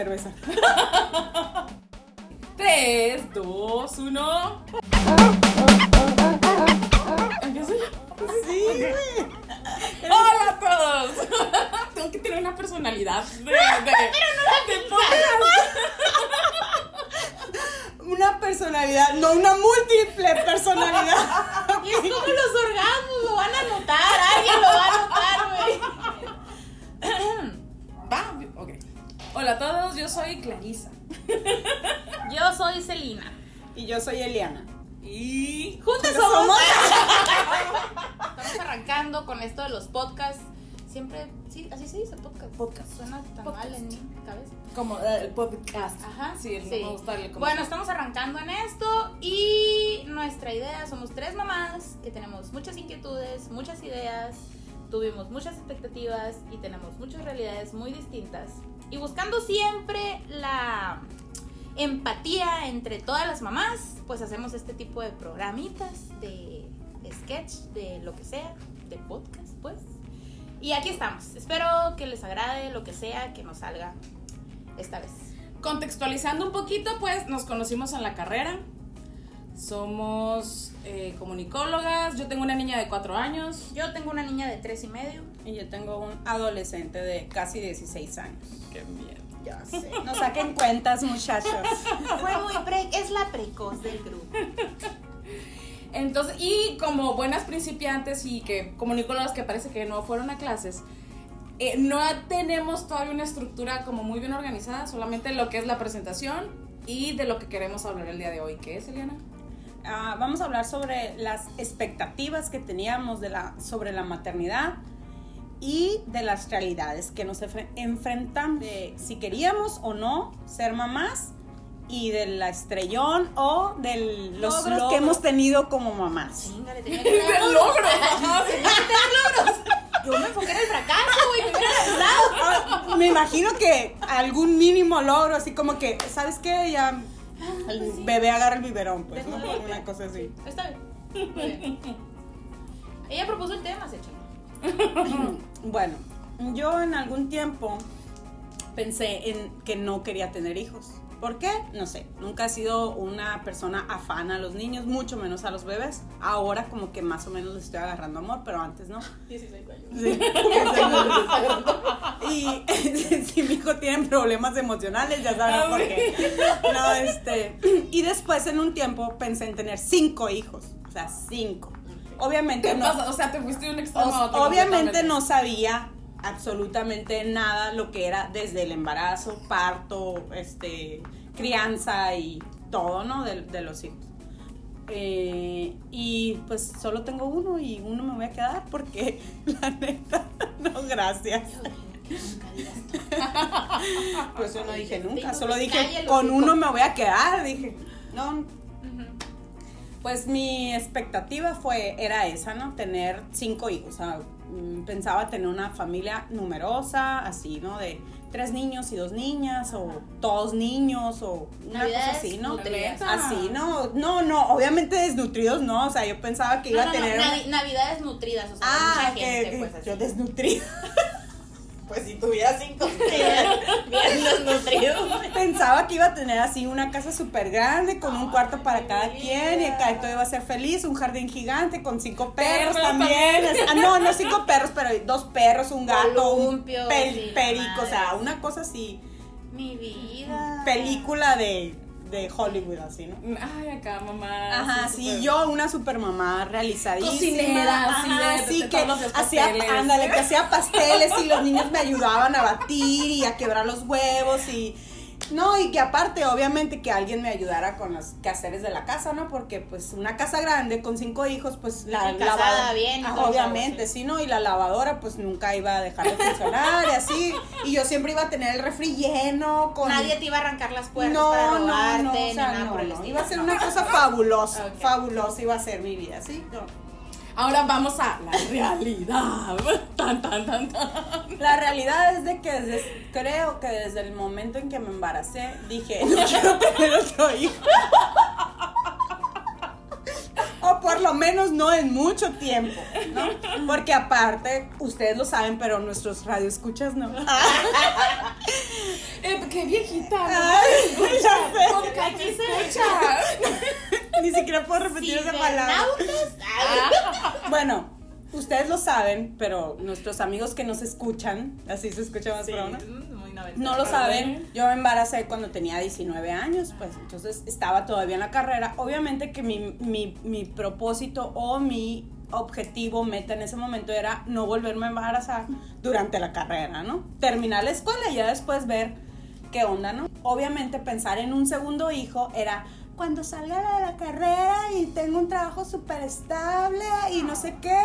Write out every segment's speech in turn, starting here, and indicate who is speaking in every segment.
Speaker 1: cerveza.
Speaker 2: 3, 2, 1. ¿Empiezo yo?
Speaker 1: Sí.
Speaker 2: ¡Hola a todos! Tengo que tener una personalidad de, de, de.
Speaker 1: Una personalidad, no una múltiple personalidad.
Speaker 3: Y es como los orgasmos, lo van a notar, alguien lo va a
Speaker 2: Hola a todos, yo soy Clarisa.
Speaker 3: Yo soy Celina.
Speaker 1: Y yo soy Eliana.
Speaker 2: Y.
Speaker 3: Juntos
Speaker 1: Juntos
Speaker 3: somos.
Speaker 1: somos.
Speaker 3: Estamos arrancando con esto de los podcasts. Siempre, sí, así se dice podcast.
Speaker 2: Podcast.
Speaker 3: Suena tan
Speaker 2: Podcast.
Speaker 3: mal en mi cabeza.
Speaker 2: Como eh, el podcast.
Speaker 3: Ajá.
Speaker 2: Sí, no me gusta el- como-
Speaker 3: Bueno, estamos arrancando en esto y nuestra idea, somos tres mamás que tenemos muchas inquietudes, muchas ideas, tuvimos muchas expectativas y tenemos muchas realidades muy distintas. Y buscando siempre la empatía entre todas las mamás, pues hacemos este tipo de programitas, de sketch, de lo que sea, de podcast, pues. Y aquí estamos. Espero que les agrade lo que sea que nos salga esta vez.
Speaker 2: Contextualizando un poquito, pues nos conocimos en la carrera. Somos eh, comunicólogas. Yo tengo una niña de 4 años.
Speaker 3: Yo tengo una niña de tres y medio.
Speaker 1: Y yo tengo un adolescente de casi 16 años.
Speaker 2: Miedo.
Speaker 1: Ya sé. No saquen cuentas, muchachos.
Speaker 3: Fue muy pre es la precoz del grupo.
Speaker 2: Entonces, y como buenas principiantes y que comunicólogas que parece que no fueron a clases, eh, no tenemos todavía una estructura como muy bien organizada, solamente lo que es la presentación y de lo que queremos hablar el día de hoy. ¿Qué es, Eliana?
Speaker 1: Ah, vamos a hablar sobre las expectativas que teníamos de la, sobre la maternidad y de las realidades que nos enfre- enfrentamos, de si queríamos o no ser mamás y del estrellón o de los
Speaker 3: Logros.
Speaker 1: logros que hemos tenido como mamás.
Speaker 3: Chingale, tenía que tener
Speaker 2: ¡De logros! Sí.
Speaker 3: Logros. Yo me enfoqué en el fracaso, güey, me hubiera.
Speaker 1: Ah, Me imagino que algún mínimo logro, así como que, ¿sabes qué? Ya el bebé agarra el biberón, pues, ¿no? Una cosa así.
Speaker 3: Está bien. Muy bien. Ella propuso el tema, se echó.
Speaker 1: Bueno, yo en algún tiempo pensé en que no quería tener hijos. ¿Por qué? No sé. Nunca he sido una persona afana a los niños, mucho menos a los bebés. Ahora como que más o menos les estoy agarrando amor, pero antes no.
Speaker 3: 16 años.
Speaker 1: Sí. y si mi hijo tiene problemas emocionales, ya saben por qué. No, este. Y después en un tiempo pensé en tener cinco hijos. O sea, cinco. Obviamente
Speaker 2: ¿Qué
Speaker 1: no.
Speaker 2: pasa? O sea, te fuiste de un extremo a
Speaker 1: O-
Speaker 2: otro.
Speaker 1: obviamente no sabía absolutamente nada lo que era desde el embarazo, parto, este, crianza y todo, ¿no? De, de los hijos. Eh, y pues solo tengo uno y uno me voy a quedar porque la neta, no, gracias. Pues yo no dije nunca, solo dije con uno me voy a quedar, dije, no, pues mi expectativa fue, era esa, ¿no? Tener cinco hijos. O sea, mm, pensaba tener una familia numerosa, así, ¿no? De tres niños y dos niñas, o dos niños, o una cosa así, ¿no? Así, ¿no? No, no, obviamente desnutridos, no. O sea, yo pensaba que iba
Speaker 3: No,
Speaker 1: a
Speaker 3: no, no,
Speaker 1: tener.
Speaker 3: navi- Navidades nutridas, o sea,
Speaker 1: Ah,
Speaker 3: mucha gente,
Speaker 1: que
Speaker 3: pues así.
Speaker 1: yo desnutrida. Pues si tuviera cinco.
Speaker 3: Bien desnutrido.
Speaker 1: Pensaba que iba a tener así una casa súper grande con un cuarto para cada quien y acá todo iba a ser feliz, un jardín gigante con cinco perros,
Speaker 2: Perros
Speaker 1: también.
Speaker 2: también.
Speaker 1: Ah, no, no cinco perros, pero dos perros, un gato, un pel- perico, o sea, una cosa así,
Speaker 3: Mi vida.
Speaker 1: película de, de Hollywood así, ¿no?
Speaker 2: Ay, acá, mamá.
Speaker 1: Ajá,
Speaker 2: sí,
Speaker 1: yo una super mamá realizadísima.
Speaker 2: Cocinera, así
Speaker 1: Ajá,
Speaker 2: de-
Speaker 1: sí,
Speaker 2: de
Speaker 1: que hacía, ándale, que hacía pasteles y los niños me ayudaban a batir y a quebrar los huevos y no, y que aparte, obviamente, que alguien me ayudara con los quehaceres de la casa, ¿no? Porque, pues, una casa grande con cinco hijos, pues, la
Speaker 3: casada
Speaker 1: lavadora-
Speaker 3: bien
Speaker 1: Ah, obviamente, sí, ¿no? Y la lavadora, pues, nunca iba a dejar de funcionar y así. Y yo siempre iba a tener el refri lleno con...
Speaker 3: Nadie te iba a arrancar las puertas
Speaker 1: No,
Speaker 3: para
Speaker 1: no,
Speaker 3: robarte,
Speaker 1: no, o
Speaker 3: ni
Speaker 1: sea,
Speaker 3: nada
Speaker 1: no,
Speaker 3: por el
Speaker 1: no,
Speaker 3: estilo.
Speaker 1: iba a ser una cosa fabulosa, fabulosa iba a ser mi vida, ¿sí? No.
Speaker 2: Ahora vamos a la realidad. Tan, tan, tan, tan.
Speaker 1: La realidad es de que desde, creo que desde el momento en que me embaracé, dije, no quiero tener otro hijo. o por lo menos no en mucho tiempo, ¿no? Porque aparte, ustedes lo saben, pero nuestros radioescuchas no.
Speaker 2: Eh, qué viejita. ¿no?
Speaker 1: Ay.
Speaker 2: Porque
Speaker 3: Aquí se
Speaker 2: escucha.
Speaker 1: Ni siquiera puedo repetir esa palabra.
Speaker 3: Cibernautas.
Speaker 1: Bueno, ustedes lo saben, pero nuestros amigos que nos escuchan, así se escucha más
Speaker 3: Sí,
Speaker 1: pro, ¿no?
Speaker 3: muy.
Speaker 1: No lo saben, yo me embaracé cuando tenía 19 años, pues entonces estaba todavía en la carrera. Obviamente que mi, mi, mi propósito o mi objetivo, meta en ese momento era no volverme a embarazar durante la carrera, ¿no? Terminar la escuela y ya después ver qué onda, ¿no? Obviamente pensar en un segundo hijo era cuando salga de la carrera y tengo un trabajo súper estable y no sé qué.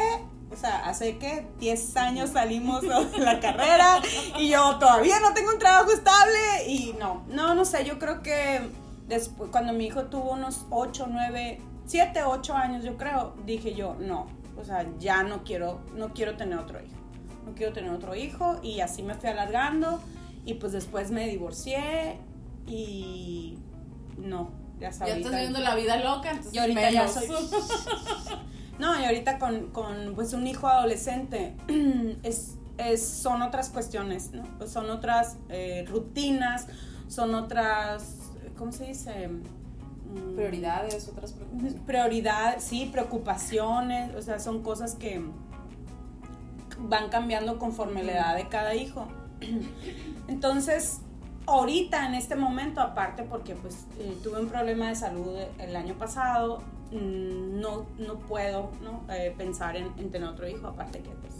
Speaker 1: O sea, hace que 10 años salimos de la carrera y yo todavía no tengo un trabajo estable y no, no, no sé, yo creo que después, cuando mi hijo tuvo unos 8, 9, 7, 8 años, yo creo, dije yo, no, o sea, ya no quiero, no quiero tener otro hijo, no quiero tener otro hijo y así me fui alargando y pues después me divorcié y no, ya
Speaker 2: Ya
Speaker 1: sabía.
Speaker 2: estás viviendo la vida loca, entonces
Speaker 1: Y ahorita ya soy. No, y ahorita con, con, pues un hijo adolescente es, es, son otras cuestiones, ¿no? Pues son otras eh, rutinas, son otras, ¿cómo se dice? Mm,
Speaker 2: Prioridades, otras preocupaciones.
Speaker 1: Prioridad, sí, preocupaciones, o sea, son cosas que van cambiando conforme la edad de cada hijo. Entonces, ahorita en este momento, aparte porque pues eh, tuve un problema de salud el año pasado, mm, no, no puedo ¿no? Eh, pensar en, en tener otro hijo, aparte que pues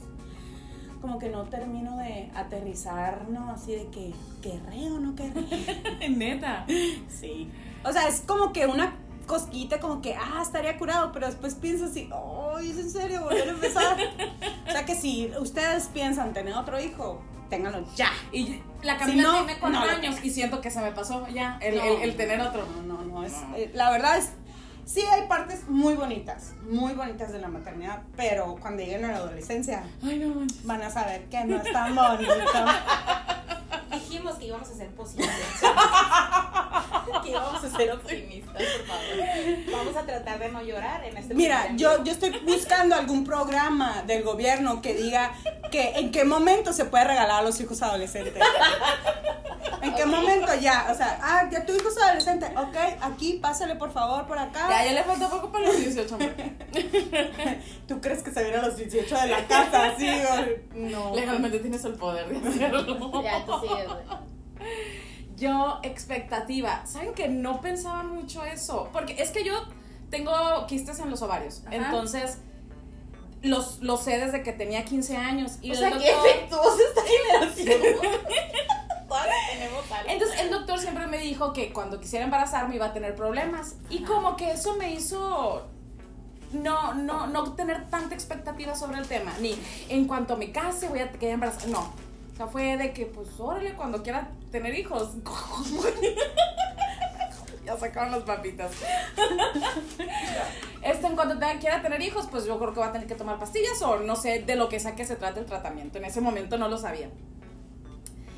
Speaker 1: como que no termino de aterrizar, ¿no? Así de que, ¿querré o no querré?
Speaker 2: Neta.
Speaker 1: Sí. O sea, es como que una cosquita, como que, ah, estaría curado, pero después pienso así, ¡ay, es en serio! Volver a empezar. o sea, que si ustedes piensan tener otro hijo, ténganlo ya.
Speaker 2: Y la Camila
Speaker 1: Si no,
Speaker 2: tiene cuatro
Speaker 1: no
Speaker 2: años y siento que se me pasó ya el,
Speaker 1: No.
Speaker 2: el- el tener otro.
Speaker 1: No, no, no. Es, eh, la verdad es, sí hay partes muy bonitas, muy bonitas de la maternidad, pero cuando lleguen a la adolescencia
Speaker 2: Ay, no
Speaker 1: van a saber que no es tan bonito.
Speaker 3: Dijimos que íbamos a ser positivos. que íbamos a ser optimistas, por favor. Vamos a tratar de no llorar en este
Speaker 1: Mira, yo, yo estoy buscando algún programa del gobierno que diga que en qué momento se puede regalar a los hijos adolescentes. ¿En qué momento ya? O sea, ah, ya tu hijo es adolescente. Ok, aquí, pásale por favor por acá.
Speaker 2: Ya, ya le falta poco para los 18, hombre.
Speaker 1: ¿Tú crees que se viene a los 18 de la casa? Sí, o- no.
Speaker 2: Legalmente tienes el poder de hacerlo.
Speaker 3: Ya, tú sigues, güey.
Speaker 2: Yo, expectativa. ¿Saben que no pensaba mucho eso? Porque es que yo tengo quistes en los ovarios.
Speaker 3: Ajá.
Speaker 2: Entonces, los, los sé desde que tenía 15 años. Y
Speaker 3: O sea, qué
Speaker 2: doctor-
Speaker 3: efectuosa esta generación. Todas tenemos algo.
Speaker 2: Entonces el doctor siempre me dijo que cuando quisiera embarazarme iba a tener problemas. Y como que eso me hizo no, no, no tener tanta expectativa sobre el tema. Ni en cuanto me case voy a quedar embarazada. No. O sea, fue de que, pues, órale, cuando quiera tener hijos. ya sacaron las papitas. Este, en cuanto quiera tener hijos, pues yo creo que va a tener que tomar pastillas o no sé de lo que sea que se trate el tratamiento. En ese momento no lo sabía.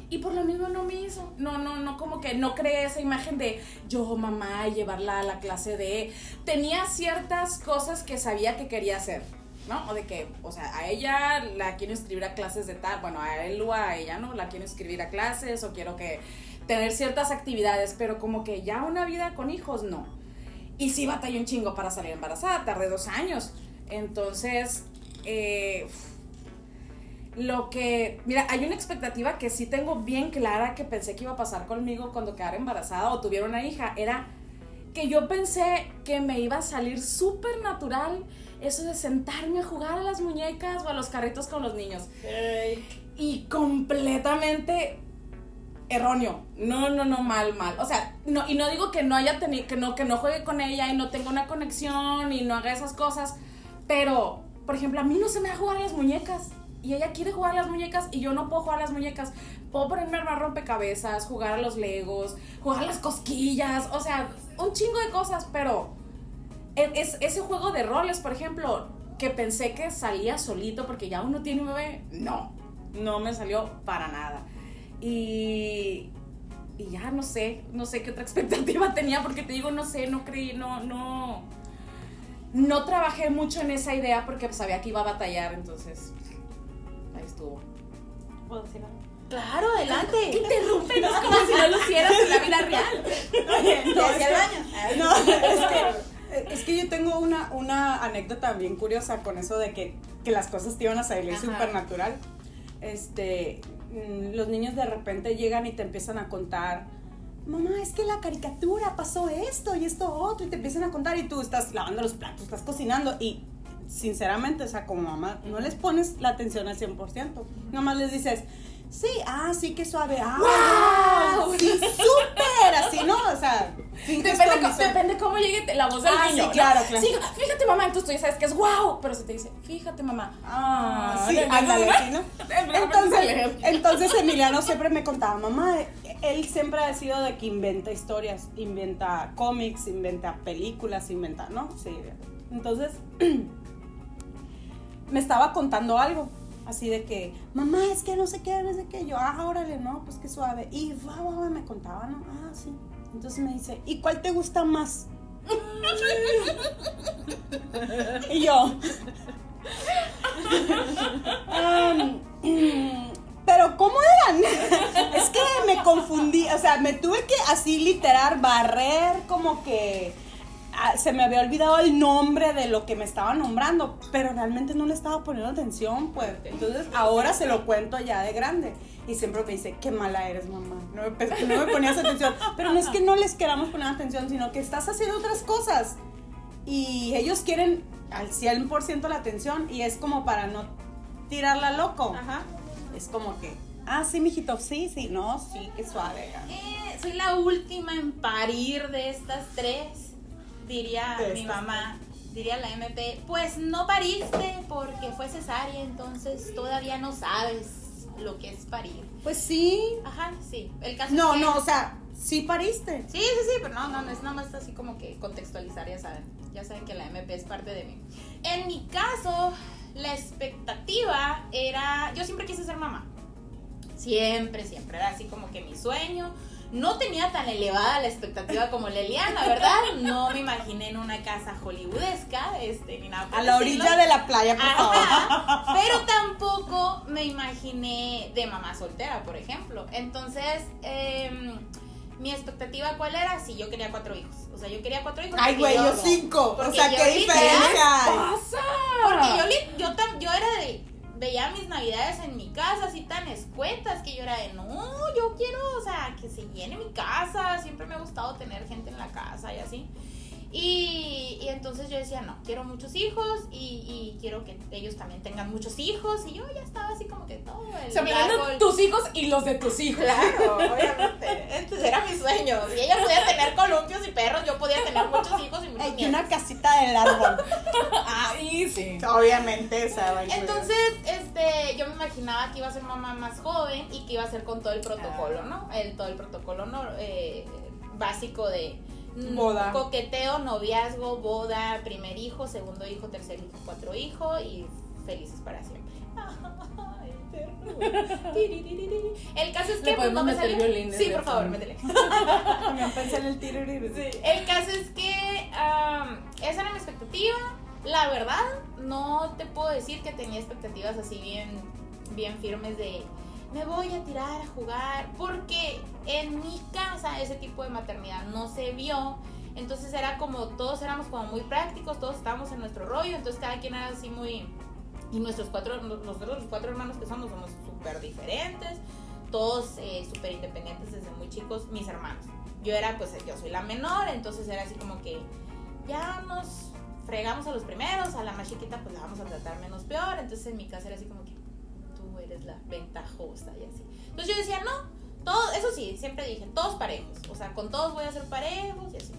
Speaker 2: Y por lo mismo no me hizo. No, no, no, como que no creé esa imagen de yo, mamá, llevarla a la clase de. Tenía ciertas cosas que sabía que quería hacer, ¿no? O de que, o sea, a ella la quiero inscribir a clases de tal, bueno, a él o a ella, ¿no? La quiero inscribir a clases o quiero que tener ciertas actividades, pero como que ya una vida con hijos, no. Y sí batallé un chingo para salir embarazada, tardé dos años. Entonces, eh, lo que, mira, hay una expectativa que sí tengo bien clara que pensé que iba a pasar conmigo cuando quedara embarazada o tuviera una hija, era que yo pensé que me iba a salir súper natural eso de sentarme a jugar a las muñecas o a los carritos con los niños. Y completamente erróneo. No, no, no, mal, mal. O sea, no, y no digo que no haya tenido, que no, que no juegue con ella y no tenga una conexión y no haga esas cosas, pero, por ejemplo, a mí no se me da jugar a las muñecas. Y ella quiere jugar a las muñecas y yo no puedo jugar a las muñecas. Puedo ponerme a armar rompecabezas, jugar a los legos, jugar a las cosquillas, o sea, un chingo de cosas, pero es, ese juego de roles, por ejemplo, que pensé que salía solito porque ya uno tiene un bebé, no, no me salió para nada. Y, y ya no sé, no sé qué otra expectativa tenía porque te digo, no sé, no creí, no, no, no trabajé mucho en esa idea porque sabía que iba a batallar, entonces ahí estuvo.
Speaker 1: ¿Puedo decir algo?
Speaker 3: Claro, adelante.
Speaker 2: Interrúmpenos como si no lo hicieras en la vida real.
Speaker 1: No, es que-
Speaker 3: el baño.
Speaker 1: No, es que, que yo tengo una, una anécdota bien curiosa con eso de que, que las cosas te iban a salir
Speaker 3: Ajá.
Speaker 1: supernatural. Este, mm, los niños de repente llegan y te empiezan a contar, mamá, es que la caricatura pasó esto y esto otro, y te empiezan a contar y tú estás lavando los platos, estás cocinando y sinceramente, o sea, como mamá, no les pones la atención al 100%, nomás les dices, sí, ah, sí, que suave, ah,
Speaker 2: ¡Wow!
Speaker 1: sí, súper, así, ¿no? O sea,
Speaker 2: Depende, co- depende cómo llegue la voz del
Speaker 1: Ah,
Speaker 2: niño.
Speaker 1: sí,
Speaker 2: ¿no?
Speaker 1: claro, claro.
Speaker 2: Sí, fíjate, mamá, entonces tú ya sabes que es wow, pero si te dice, fíjate, mamá.
Speaker 1: Ah, sí,
Speaker 2: ya-
Speaker 1: ándale, sí, ¿no?
Speaker 2: Entonces,
Speaker 1: entonces Emiliano siempre me contaba, mamá, él siempre ha sido de que inventa historias, inventa cómics, inventa películas, inventa, ¿no? Sí. Entonces, me estaba contando algo, así de que, mamá, es que no sé qué, no sé qué, yo, ah, órale, no, pues qué suave. Y va, va, va, me contaba, ¿no? Ah, sí. Entonces me dice, ¿y cuál te gusta más? y yo, pero ¿cómo eran? es que me confundí, o sea, me tuve que así literar, barrer, como que se me había olvidado el nombre de lo que me estaba nombrando, pero realmente no le estaba poniendo atención, pues. Entonces ahora se lo cuento ya de grande. Y siempre me dice, qué mala eres, mamá. No me, no me ponías atención. Pero no es que no les queramos poner atención, sino que estás haciendo otras cosas. Y ellos quieren al 100% la atención y es como para no tirarla loco.
Speaker 3: Ajá.
Speaker 1: Es como que, ah, sí, mijito, sí, sí, no, sí, qué suave.
Speaker 3: Eh, soy la última en parir de estas tres, diría mi mamá. Diría la MP, pues no pariste porque fue cesárea, entonces todavía no sabes lo que es parir.
Speaker 1: Pues sí.
Speaker 3: Ajá, sí. El caso
Speaker 1: No,
Speaker 3: es que-
Speaker 1: no, o sea, sí pariste.
Speaker 3: Sí, sí, sí, pero no, no, no es nada más así como que contextualizar, ya saben. Ya saben que la MP es parte de mí. En mi caso, la expectativa era. Yo siempre quise ser mamá. Siempre, siempre. Era así como que mi sueño. No tenía tan elevada la expectativa como Leliana, ¿verdad? No me imaginé en una casa hollywoodesca, este, ni nada. por
Speaker 1: A la orilla de la playa, por favor.
Speaker 3: Ajá, pero tampoco me imaginé de mamá soltera, por ejemplo. Entonces, em, mi expectativa cuál era? Si yo quería cuatro hijos. O sea, yo quería cuatro hijos.
Speaker 1: Ay, güey, yo cinco. O sea, qué diferencia hay.
Speaker 2: pasa?
Speaker 3: Porque yo, yo, yo era de. Veía mis navidades en mi casa así tan escuetas que yo era de no, yo quiero, o sea, que se llene mi casa. Siempre me ha gustado tener gente en la casa y así. Y, y entonces yo decía, no, quiero muchos hijos y, y quiero que ellos también tengan muchos hijos. Y yo ya estaba así como que todo el
Speaker 2: O sea, mirando
Speaker 3: árbol-
Speaker 2: tus hijos y los de tus hijos.
Speaker 3: Claro, obviamente. Entonces era mi sueño. Si ella podía tener columpios y perros, yo podía tener muchos hijos y muchos nietos.
Speaker 1: una casita del árbol.
Speaker 2: Ahí sí.
Speaker 1: Obviamente, esa incluir.
Speaker 3: Entonces, este, yo me imaginaba que iba a ser mamá más joven y que iba a ser con todo el protocolo, ¿no? El, todo el protocolo no, eh, básico de
Speaker 1: Boda.
Speaker 3: coqueteo, noviazgo, boda, primer hijo, segundo hijo, tercer hijo, cuatro hijos y felices para siempre. Ay, ternura. Tiriririri. El caso es que pues, no
Speaker 2: podemos
Speaker 3: me
Speaker 2: meter
Speaker 3: salió. Sí,
Speaker 2: de
Speaker 3: por favor, métele.
Speaker 1: También pensé en el tiruriru.
Speaker 3: El caso es que esa era mi expectativa. La verdad, no te puedo decir que tenía expectativas así bien, bien firmes de me voy a tirar a jugar. Porque en mi casa ese tipo de maternidad no se vio. Entonces era como, todos éramos como muy prácticos, todos estábamos en nuestro rollo. Entonces cada quien era así muy... Y nuestros cuatro, nosotros los cuatro hermanos que somos, somos súper diferentes. Todos eh, súper independientes desde muy chicos, mis hermanos yo era, pues yo soy la menor, entonces era así como que ya nos fregamos a los primeros, a la más chiquita pues la vamos a tratar menos peor, entonces en mi casa era así como que eres la ventajosa y así. Entonces yo decía, no, todo, eso sí, siempre dije, todos parejos, o sea, con todos voy a ser parejos y así.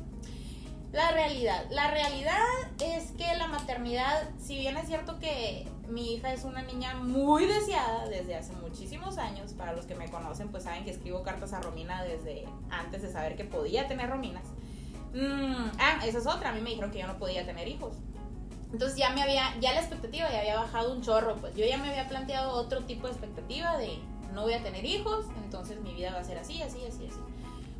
Speaker 3: La realidad, la realidad es que la maternidad, si bien es cierto que mi hija es una niña muy deseada desde hace muchísimos años, para los que me conocen pues saben que escribo cartas a Romina desde antes de saber que podía tener Rominas. Mm, ah, esa es otra, a mí me dijeron que yo no podía tener hijos. Entonces ya me había, ya la expectativa ya había bajado un chorro, pues yo ya me había planteado otro tipo de expectativa de no voy a tener hijos, entonces mi vida va a ser así, así, así, así.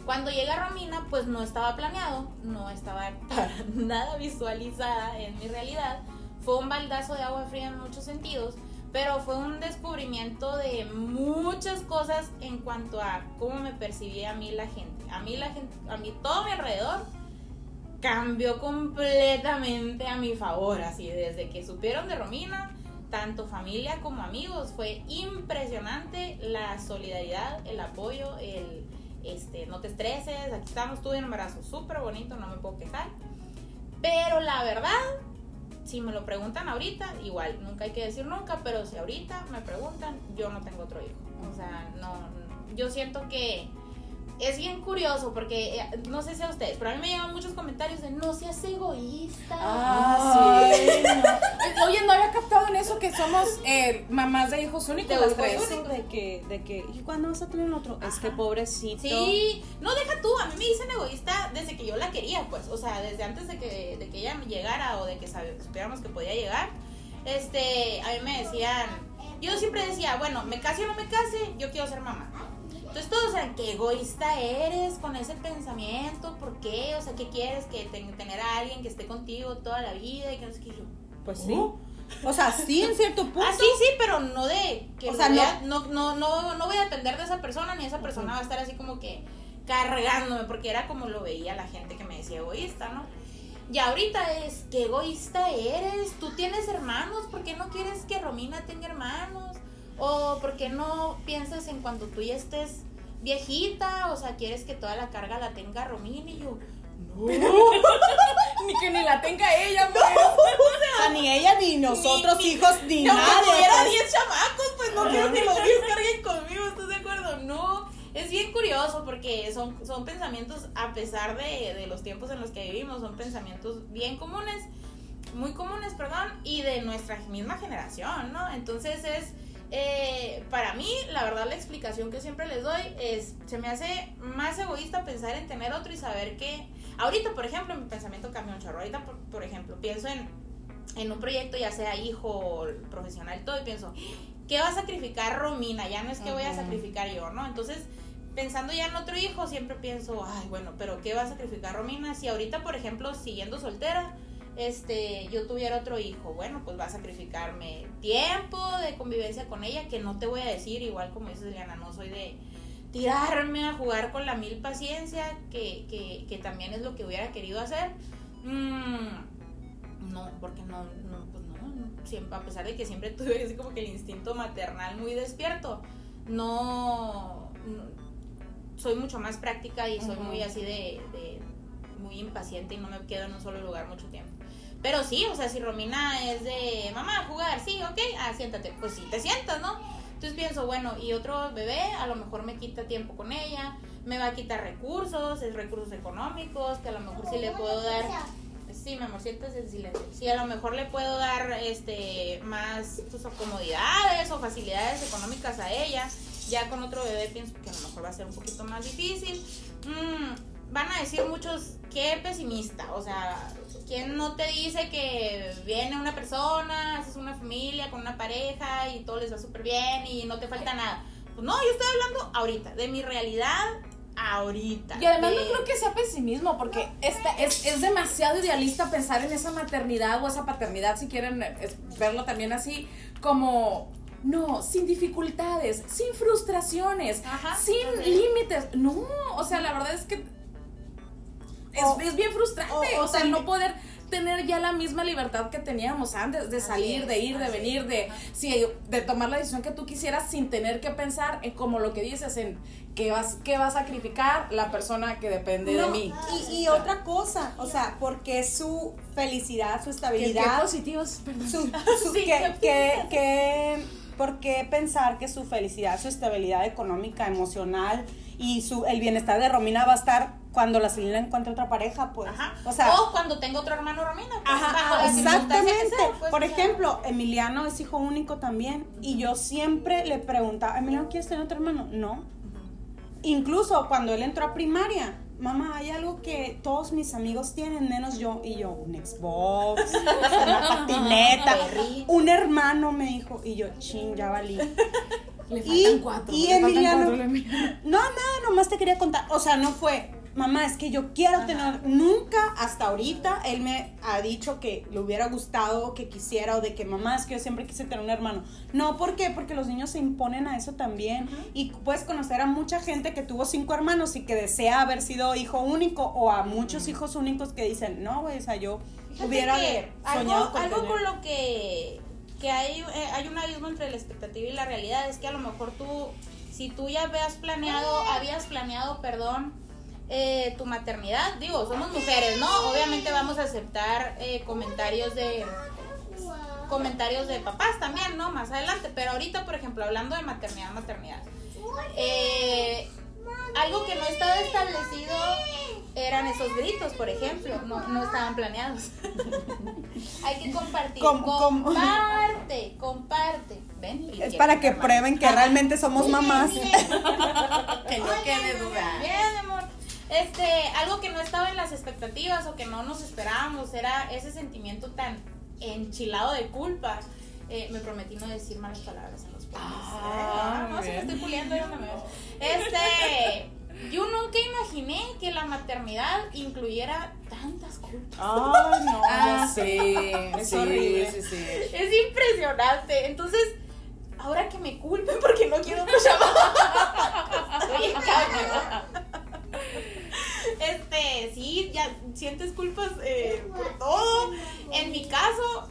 Speaker 3: Cuando llega Romina, pues no estaba planeado, no estaba para nada visualizada en mi realidad. Fue un baldazo de agua fría en muchos sentidos, pero fue un descubrimiento de muchas cosas en cuanto a cómo me percibía a mí la gente. A mí la gente, a mí todo mi alrededor cambió completamente a mi favor, así desde que supieron de Romina, tanto familia como amigos, fue impresionante la solidaridad, el apoyo, el este, no te estreses, aquí estamos tú en embarazo súper bonito, no me puedo quejar. Pero la verdad, si me lo preguntan ahorita, igual, nunca hay que decir nunca, pero si ahorita me preguntan, yo no tengo otro hijo. O sea, no, yo siento que es bien curioso porque eh, no sé si a ustedes, pero a mí me llegan muchos comentarios de no seas egoísta.
Speaker 2: Ah, sí. Oye, no había captado en eso que somos eh, mamás de hijos únicos.
Speaker 3: De
Speaker 2: las
Speaker 3: hijos
Speaker 2: tres.
Speaker 3: únicos.
Speaker 1: de que, de que, ¿y cuándo vas a tener otro? Es que
Speaker 3: Ajá.
Speaker 1: pobrecito.
Speaker 3: Sí, no deja tú, a mí me dicen egoísta desde que yo la quería, pues, o sea, desde antes de que, de que ella me llegara o de que supiéramos que podía llegar, este, a mí me decían, yo siempre decía, bueno, me case o no me case, yo quiero ser mamá. Entonces todos, o sea, qué egoísta eres con ese pensamiento, ¿por qué? O sea, ¿qué quieres? Que ten- tener a alguien que esté contigo toda la vida y que no sé qué yo.
Speaker 1: Pues sí. O sea, sí, en cierto punto.
Speaker 3: Ah, sí, sí, pero no de que
Speaker 1: O sea,
Speaker 3: no, no, no, no voy a depender de esa persona, ni esa persona va a estar así como que cargándome, porque era como lo veía la gente que me decía egoísta, ¿no? Y ahorita es, qué egoísta eres, tú tienes hermanos, ¿por qué no quieres que Romina tenga hermanos? O ¿por qué no piensas en cuando tú ya estés viejita? O sea, quieres que toda la carga la tenga Romina y yo,
Speaker 2: Ni que ni la tenga ella, pues.
Speaker 1: O sea, ni ella, ni nosotros,
Speaker 3: ni-
Speaker 1: hijos, ni
Speaker 3: No,
Speaker 1: nadie.
Speaker 3: tuviera
Speaker 1: pues.
Speaker 3: 10 chamacos, pues no quiero que los 10 carguen conmigo, ¿estás de acuerdo? No, es bien curioso porque son, son pensamientos, a pesar de, de los tiempos en los que vivimos, son pensamientos bien comunes, muy comunes, perdón, y de nuestra misma generación, ¿no? Entonces es, eh, para mí, la verdad, la explicación que siempre les doy es, se me hace más egoísta pensar en tener otro y saber que, ahorita, por ejemplo, mi pensamiento cambia un chorro, ahorita, por, por ejemplo, pienso en en un proyecto, ya sea hijo profesional, todo, y pienso, ¿qué va a sacrificar Romina? Ya no es que voy a sacrificar yo, ¿no? Entonces, pensando ya en otro hijo, siempre pienso, ay, bueno, pero ¿qué va a sacrificar Romina? Si ahorita, por ejemplo, siguiendo soltera, este, yo tuviera otro hijo, bueno, pues va a sacrificarme tiempo de convivencia con ella, que no te voy a decir, igual como dices, Liana, no soy de tirarme a jugar con la mil paciencia, que, que, que también es lo que hubiera querido hacer. Mm, no, porque no, no, pues no, no, siempre, a pesar de que siempre tuve así como que el instinto maternal muy despierto, no, no- soy mucho más práctica y soy muy así de, de- muy impaciente y no me quedo en un solo lugar mucho tiempo. Pero sí, o sea, si Romina es de mamá, jugar, sí, ok, ah, siéntate, pues sí, te sientas, ¿no? Entonces pienso, bueno, y otro bebé a lo mejor me quita tiempo con ella, me va a quitar recursos, es recursos económicos, que a lo mejor sí le puedo dar Sí, mi amor, siéntese en silencio. Sí, a lo mejor le puedo dar este más pues, o comodidades o facilidades económicas a ella. Ya con otro bebé pienso que a lo mejor va a ser un poquito más difícil. Mm, van a decir muchos, qué pesimista. O sea, ¿quién no te dice que viene una persona, haces una familia con una pareja y todo les va súper bien y no te falta nada? Pues no, yo estoy hablando ahorita, de mi realidad ahorita.
Speaker 2: Y además
Speaker 3: de-
Speaker 2: no creo que sea pesimismo, porque esta, es, es demasiado idealista pensar en esa maternidad o esa paternidad, si quieren verlo también así, como, no, sin dificultades, sin frustraciones,
Speaker 3: Ajá,
Speaker 2: sin límites. No, o sea, la verdad es que
Speaker 1: O-
Speaker 2: es bien frustrante,
Speaker 1: o-
Speaker 2: o,
Speaker 1: o
Speaker 2: sea, no poder tener ya la misma libertad que teníamos antes, de salir,
Speaker 3: es,
Speaker 2: de ir, de venir,
Speaker 3: es,
Speaker 2: de, sí, de tomar la decisión que tú quisieras sin tener que pensar en como lo que dices, en qué vas, qué va a sacrificar la persona que depende de mí.
Speaker 1: Y, y otra cosa, o sea, porque su felicidad, su
Speaker 2: Qué, qué
Speaker 1: estabilidad,
Speaker 2: positivos, perdón.
Speaker 1: su, su-
Speaker 3: Sí,
Speaker 1: que,
Speaker 3: qué
Speaker 1: que- que- ¿por qué pensar que su felicidad, su estabilidad económica, emocional y su el bienestar de Romina va a estar cuando la Celina encuentre otra pareja, pues?
Speaker 3: Ajá.
Speaker 1: O sea,
Speaker 3: o cuando tengo otro hermano Romina. pues,
Speaker 1: Ajá, exactamente.
Speaker 3: sea, pues,
Speaker 1: Por ejemplo, Emiliano es hijo único también y yo siempre le preguntaba, Emiliano, ¿quieres tener otro hermano? No. Incluso cuando él entró a primaria, mamá, hay algo que todos mis amigos tienen, menos yo. Y yo, un Xbox, una patineta. Un hermano me dijo, y yo, ching, ya valí.
Speaker 2: Le
Speaker 1: Y-
Speaker 2: faltan cuatro.
Speaker 1: y
Speaker 2: le faltan
Speaker 1: Emiliano-
Speaker 2: cuatro.
Speaker 1: No, nada, nomás te quería contar. O sea, no fue, mamá, es que yo quiero tener. Nunca hasta ahorita él me ha dicho que le hubiera gustado, que quisiera, o de que mamá, es que yo siempre quise tener un hermano. No, ¿por qué? Porque los niños se imponen a eso también. Y puedes conocer a mucha gente que tuvo cinco hermanos y que desea haber sido hijo único, o a muchos hijos únicos que dicen, no, güey, o sea, yo
Speaker 3: Fíjate
Speaker 1: hubiera soñado
Speaker 3: algo,
Speaker 1: con
Speaker 3: algo
Speaker 1: tener-
Speaker 3: con lo que, que hay, eh, hay un abismo entre la expectativa y la realidad es que a lo mejor tú, si tú ya habías planeado, habías planeado, perdón, eh, tu maternidad, digo, somos mujeres, ¿no? Obviamente vamos a aceptar eh, comentarios de comentarios de papás también, ¿no? Más adelante, pero ahorita, por ejemplo, hablando de maternidad, maternidad, eh, algo que no estaba establecido eran esos gritos, por ejemplo, no, no estaban planeados. Hay que compartir.
Speaker 1: Com- com-
Speaker 3: comparte, comparte. Ven,
Speaker 1: Es para que prueben que realmente somos mamás.
Speaker 2: Que no quede duda.
Speaker 3: Bien, amor. Este, algo que no estaba en las expectativas o que no nos esperábamos era ese sentimiento tan enchilado de culpa. Eh, me prometí no decir malas palabras en los podcasts.
Speaker 2: Ah,
Speaker 3: ¿eh? no, se me estoy puliendo donde me. Este, yo nunca imaginé que la maternidad incluyera tantas culpas.
Speaker 1: Ay, no,
Speaker 2: Ah,
Speaker 1: sé.
Speaker 2: sí,
Speaker 1: Es
Speaker 2: sí,
Speaker 1: horrible.
Speaker 2: sí, sí.
Speaker 3: Es impresionante. Entonces, ahora que me culpen porque no quiero otro chamaco. Este, sí, ya sientes culpas eh, por todo. En mi caso,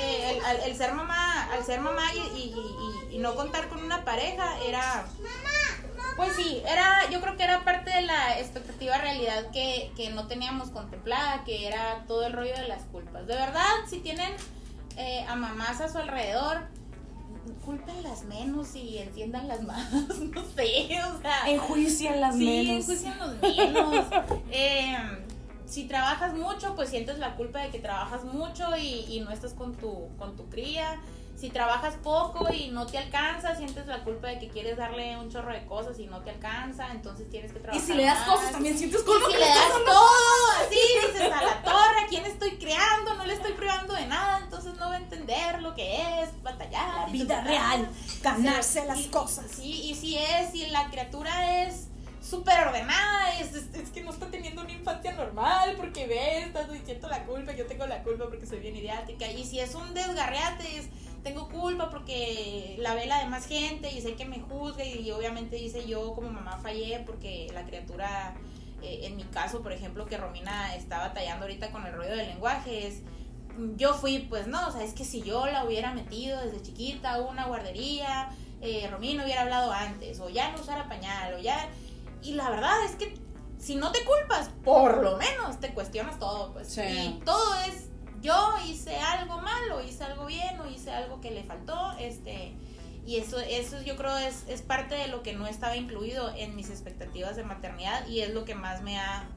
Speaker 3: eh, el, al- el ser mamá, al ser mamá y, y- y- y no contar con una pareja era. Pues sí, era, yo creo que era parte de la expectativa realidad que, que no teníamos contemplada, que era todo el rollo de las culpas. De verdad, si tienen eh, a mamás a su alrededor, culpenlas menos y entiéndanlas más, no sé, o sea.
Speaker 2: Enjuician las
Speaker 3: Sí,
Speaker 2: menos.
Speaker 3: enjuician los menos. Eh, si trabajas mucho, pues sientes la culpa de que trabajas mucho y, y no estás con tu, con tu cría. Si trabajas poco y no te alcanza, sientes la culpa de que quieres darle un chorro de cosas y no te alcanza, entonces tienes que
Speaker 2: Y
Speaker 3: trabajar.
Speaker 2: si le das
Speaker 3: más.
Speaker 2: cosas, también sientes
Speaker 3: Y
Speaker 2: culpa.
Speaker 3: si
Speaker 2: que
Speaker 3: le das todo, así dices a la torre, ¿a quién estoy creando? No le estoy privando de nada, entonces no va a entender lo que es batallar.
Speaker 1: La
Speaker 3: y
Speaker 1: vida real, ganarse
Speaker 3: Sí,
Speaker 1: las
Speaker 3: y-
Speaker 1: cosas.
Speaker 3: Sí, y si es, si la criatura es súper ordenada, es, es, es que no está teniendo una infancia normal, porque ves, estás diciendo la culpa, yo tengo la culpa porque soy bien idiática. Y si es un desgarreate, es, tengo culpa porque la ve la demás gente y sé que me juzga y, obviamente dice yo como mamá fallé porque la criatura, eh, en mi caso, por ejemplo, que Romina está batallando ahorita con el rollo del lenguaje, es yo fui, pues no, o sea, es que si yo la hubiera metido desde chiquita a una guardería, eh, Romina hubiera hablado antes, o ya no usara pañal, o ya... Y la verdad es que si no te culpas, por lo menos te cuestionas todo, pues.
Speaker 2: Sí.
Speaker 3: Y todo es, yo hice algo malo, hice algo bien, o hice algo que le faltó, este... Y eso, eso yo creo es, es parte de lo que no estaba incluido en mis expectativas de maternidad y es lo que más me ha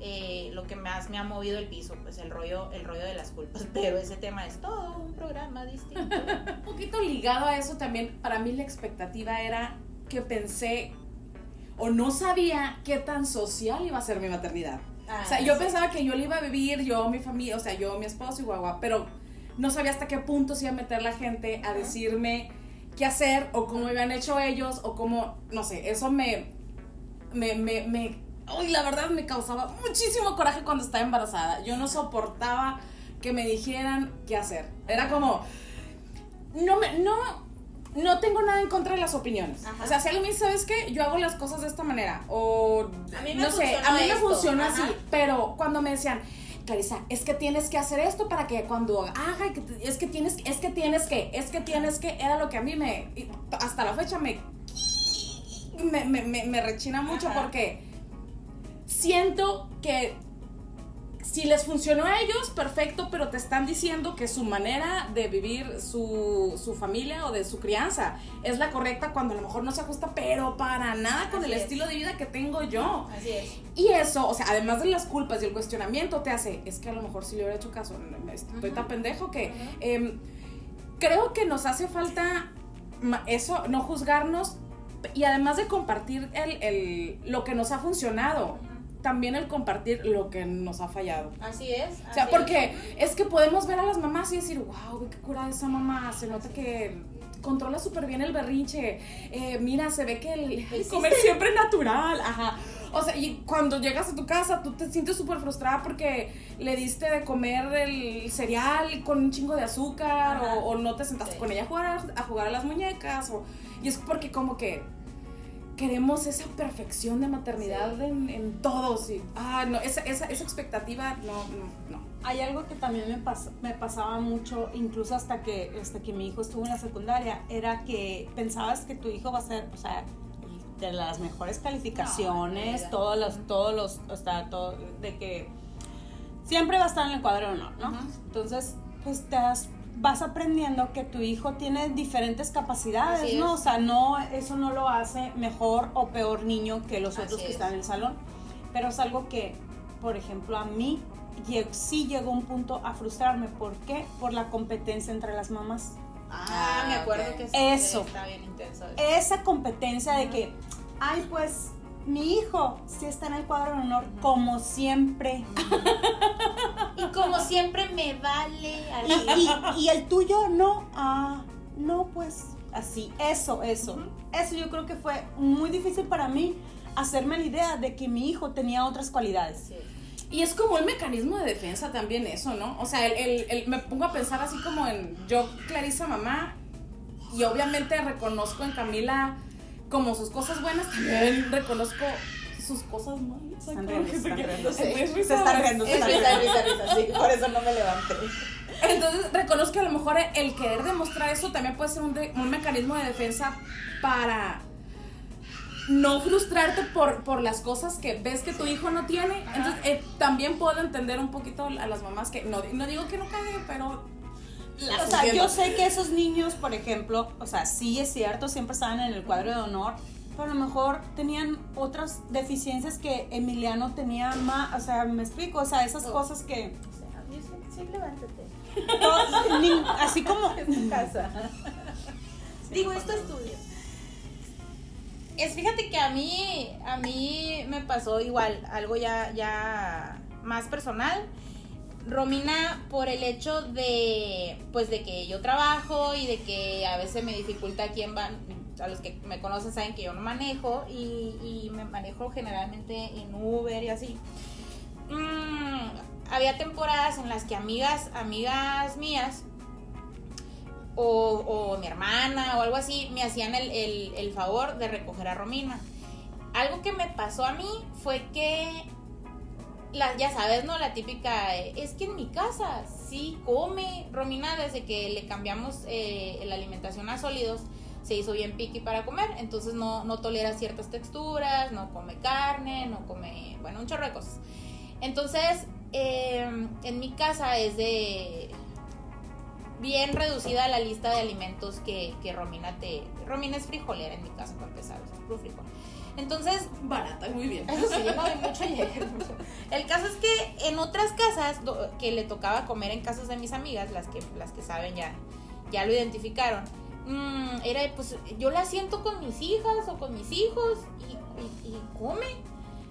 Speaker 3: eh, lo que más me ha movido el piso, pues el rollo, el rollo de las culpas. Pero ese tema es todo un programa distinto.
Speaker 2: Un poquito ligado a eso también, para mí la expectativa era que pensé o no sabía qué tan social iba a ser mi maternidad. O sea, yo pensaba que yo le iba a vivir, yo, mi familia, o sea, yo, mi esposo y guagua, pero no sabía hasta qué punto se iba a meter la gente a decirme qué hacer o cómo habían hecho ellos o cómo, no sé, eso me, me, me, me, uy, la verdad me causaba muchísimo coraje cuando estaba embarazada. Yo no soportaba que me dijeran qué hacer. Era como, no me, no, no tengo nada en contra de las opiniones.
Speaker 3: Ajá.
Speaker 2: O sea, si alguien me dice, ¿sabes qué? Yo hago las cosas de esta manera. O,
Speaker 3: A mí me
Speaker 2: no sé, a mí me
Speaker 3: esto.
Speaker 2: funciona
Speaker 3: Ajá.
Speaker 2: así. Pero cuando me decían, Clarisa, es que tienes que hacer esto para que cuando haga, es que tienes, es que tienes que, es que tienes que, era lo que a mí me, hasta la fecha me, me, me, me- me rechina mucho
Speaker 3: Ajá.
Speaker 2: porque siento que si les funcionó a ellos, perfecto, pero te están diciendo que su manera de vivir su, su familia o de su crianza es la correcta cuando a lo mejor no se ajusta, pero para nada con
Speaker 3: Así
Speaker 2: el
Speaker 3: es.
Speaker 2: estilo de vida que tengo yo.
Speaker 3: Así es.
Speaker 2: Y eso, o sea, además de las culpas y el cuestionamiento, te hace, es que a lo mejor si le hubiera hecho caso, no, estoy tan pendejo que em, creo que nos hace falta eso, no juzgarnos y además de compartir el, el- lo que nos ha funcionado, también el compartir lo que nos ha fallado.
Speaker 3: Así es.
Speaker 2: O sea, porque es que podemos ver a las mamás y decir, wow, qué cura esa mamá, se nota que, controla súper bien el berrinche. Eh, mira, se ve que el, comer siempre natural. Ajá. O sea, y cuando llegas a tu casa, tú te sientes súper frustrada porque le diste de comer el cereal con un chingo de azúcar o, o no te sentaste
Speaker 3: Sí.
Speaker 2: con ella a jugar, a jugar a las muñecas. O, y es porque como que queremos esa perfección de maternidad
Speaker 3: Sí.
Speaker 2: en, en todos. Y, ah, no, esa, esa, esa expectativa, no, no, no.
Speaker 1: Hay algo que también me, pas- me pasaba mucho, incluso hasta que, hasta que mi hijo estuvo en la secundaria, era que pensabas que tu hijo va a ser, o sea, de las mejores calificaciones,
Speaker 3: No,
Speaker 1: todos los, todos los, o sea, todo, de que siempre va a estar en el cuadro de honor, ¿no? Entonces, pues te das- vas aprendiendo que tu hijo tiene diferentes capacidades,
Speaker 3: Así
Speaker 1: ¿no?
Speaker 3: es.
Speaker 1: O sea, no, eso no lo hace mejor o peor niño que los
Speaker 3: Así
Speaker 1: otros que
Speaker 3: es.
Speaker 1: están en el salón, pero es algo que, por ejemplo, a mí sí llegó un punto a frustrarme. ¿Por qué? Por la competencia entre las mamás.
Speaker 3: Ah, me acuerdo
Speaker 2: ok.
Speaker 3: que sí,
Speaker 1: Eso.
Speaker 3: está bien intenso. eso.
Speaker 1: Esa competencia de que, ay, pues mi hijo sí está en el cuadro de honor como siempre.
Speaker 3: Y como siempre me vale.
Speaker 1: Y, y- y el tuyo no, ah, no, pues así, eso, eso. Eso yo creo que fue muy difícil para mí hacerme la idea de que mi hijo tenía otras cualidades.
Speaker 3: Sí.
Speaker 2: Y es como un mecanismo de defensa también eso, ¿no? O sea, el, el- el- me pongo a pensar así como en yo, Clarisa, mamá, y obviamente reconozco en Camila como sus cosas buenas, también reconozco sus cosas malas.
Speaker 1: Están riendo, están riendo.
Speaker 2: Se
Speaker 1: Se están riendo, se
Speaker 3: Es
Speaker 1: están riendo.
Speaker 3: sí, por eso no me levanté.
Speaker 2: Entonces reconozco que a lo mejor el querer demostrar eso también puede ser un, de- un mecanismo de defensa para no frustrarte por, por las cosas que ves que tu hijo no tiene. Entonces eh, también puedo entender un poquito a las mamás que no, no digo que no caguen, pero...
Speaker 1: O sea, yo sé que esos niños, por ejemplo, o sea, sí es cierto, siempre estaban en el cuadro de honor, pero a lo mejor tenían otras deficiencias que Emiliano tenía más, o sea, me explico, o sea, esas
Speaker 3: Oh.
Speaker 1: cosas que,
Speaker 3: O sea, yo sí, levántate.
Speaker 1: todos- ni- así como,
Speaker 3: Es tu casa. Digo, esto estudio. Es fíjate que a mí, a mí me pasó igual, algo ya, ya más personal. Romina, por el hecho de, pues, de que yo trabajo y de que a veces me dificulta quién van, a los que me conocen saben que yo no manejo y, me manejo generalmente en Uber y así. Mm, había temporadas en las que amigas, amigas mías o, mi hermana o algo así me hacían el favor de recoger a Romina. Algo que me pasó a mí fue que, la, ya sabes, ¿no? La típica, eh, es que en mi casa sí come Romina desde que le cambiamos eh, la alimentación a sólidos. Se hizo bien piqui para comer, entonces no, no tolera ciertas texturas, no come carne, no come, bueno, un chorro de cosas. Entonces, eh, en mi casa es de bien reducida la lista de alimentos que, que Romina te... Romina es frijolera en mi casa, para empezar, es frijol. Entonces,
Speaker 2: Barata, muy bien.
Speaker 3: eso sí, no hay mucho llegar. El caso es que en otras casas que le tocaba comer en casas de mis amigas, las que, las que saben ya, ya lo identificaron, mm, era pues yo la siento con mis hijas o con mis hijos y, y- y come.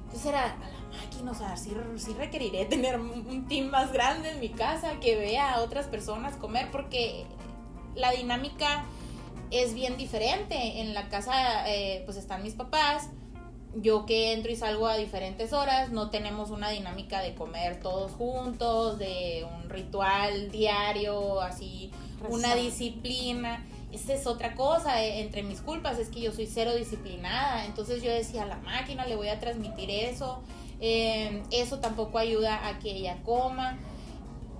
Speaker 3: Entonces era a la máquina, o sea, sí, sí requeriré tener un team más grande en mi casa que vea a otras personas comer porque la dinámica es bien diferente. En la casa eh, pues están mis papás, yo que entro y salgo a diferentes horas, no tenemos una dinámica de comer todos juntos, de un ritual diario, así, una disciplina. Esa es otra cosa, eh, entre mis culpas es que yo soy cero disciplinada, entonces yo decía, a la máquina le voy a transmitir eso, eh, eso tampoco ayuda a que ella coma.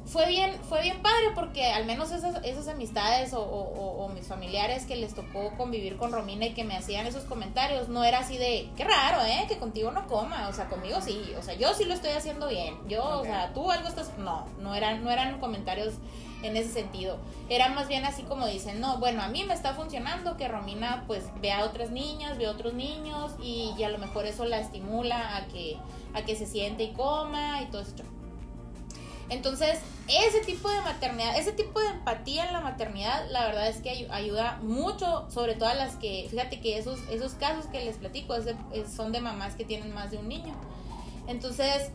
Speaker 3: Fue bien, fue bien padre porque al menos esas, esas amistades o, o- o- o mis familiares que les tocó convivir con Romina y que me hacían esos comentarios, no era así de, qué raro, ¿eh? Que contigo no coma, o sea, conmigo sí, o sea, yo sí lo estoy haciendo bien, yo, o sea, tú algo estás, no, no eran, no eran comentarios en ese sentido, era más bien así como dicen, no, bueno, a mí me está funcionando que Romina pues vea a otras niñas, ve a otros niños y, y a lo mejor eso la estimula a que, a que se siente y coma y todo eso. Entonces, ese tipo de maternidad, ese tipo de empatía en la maternidad, la verdad es que ay- ayuda mucho, sobre todo a las que, fíjate que esos, esos casos que les platico es de- son de mamás que tienen más de un niño. Entonces,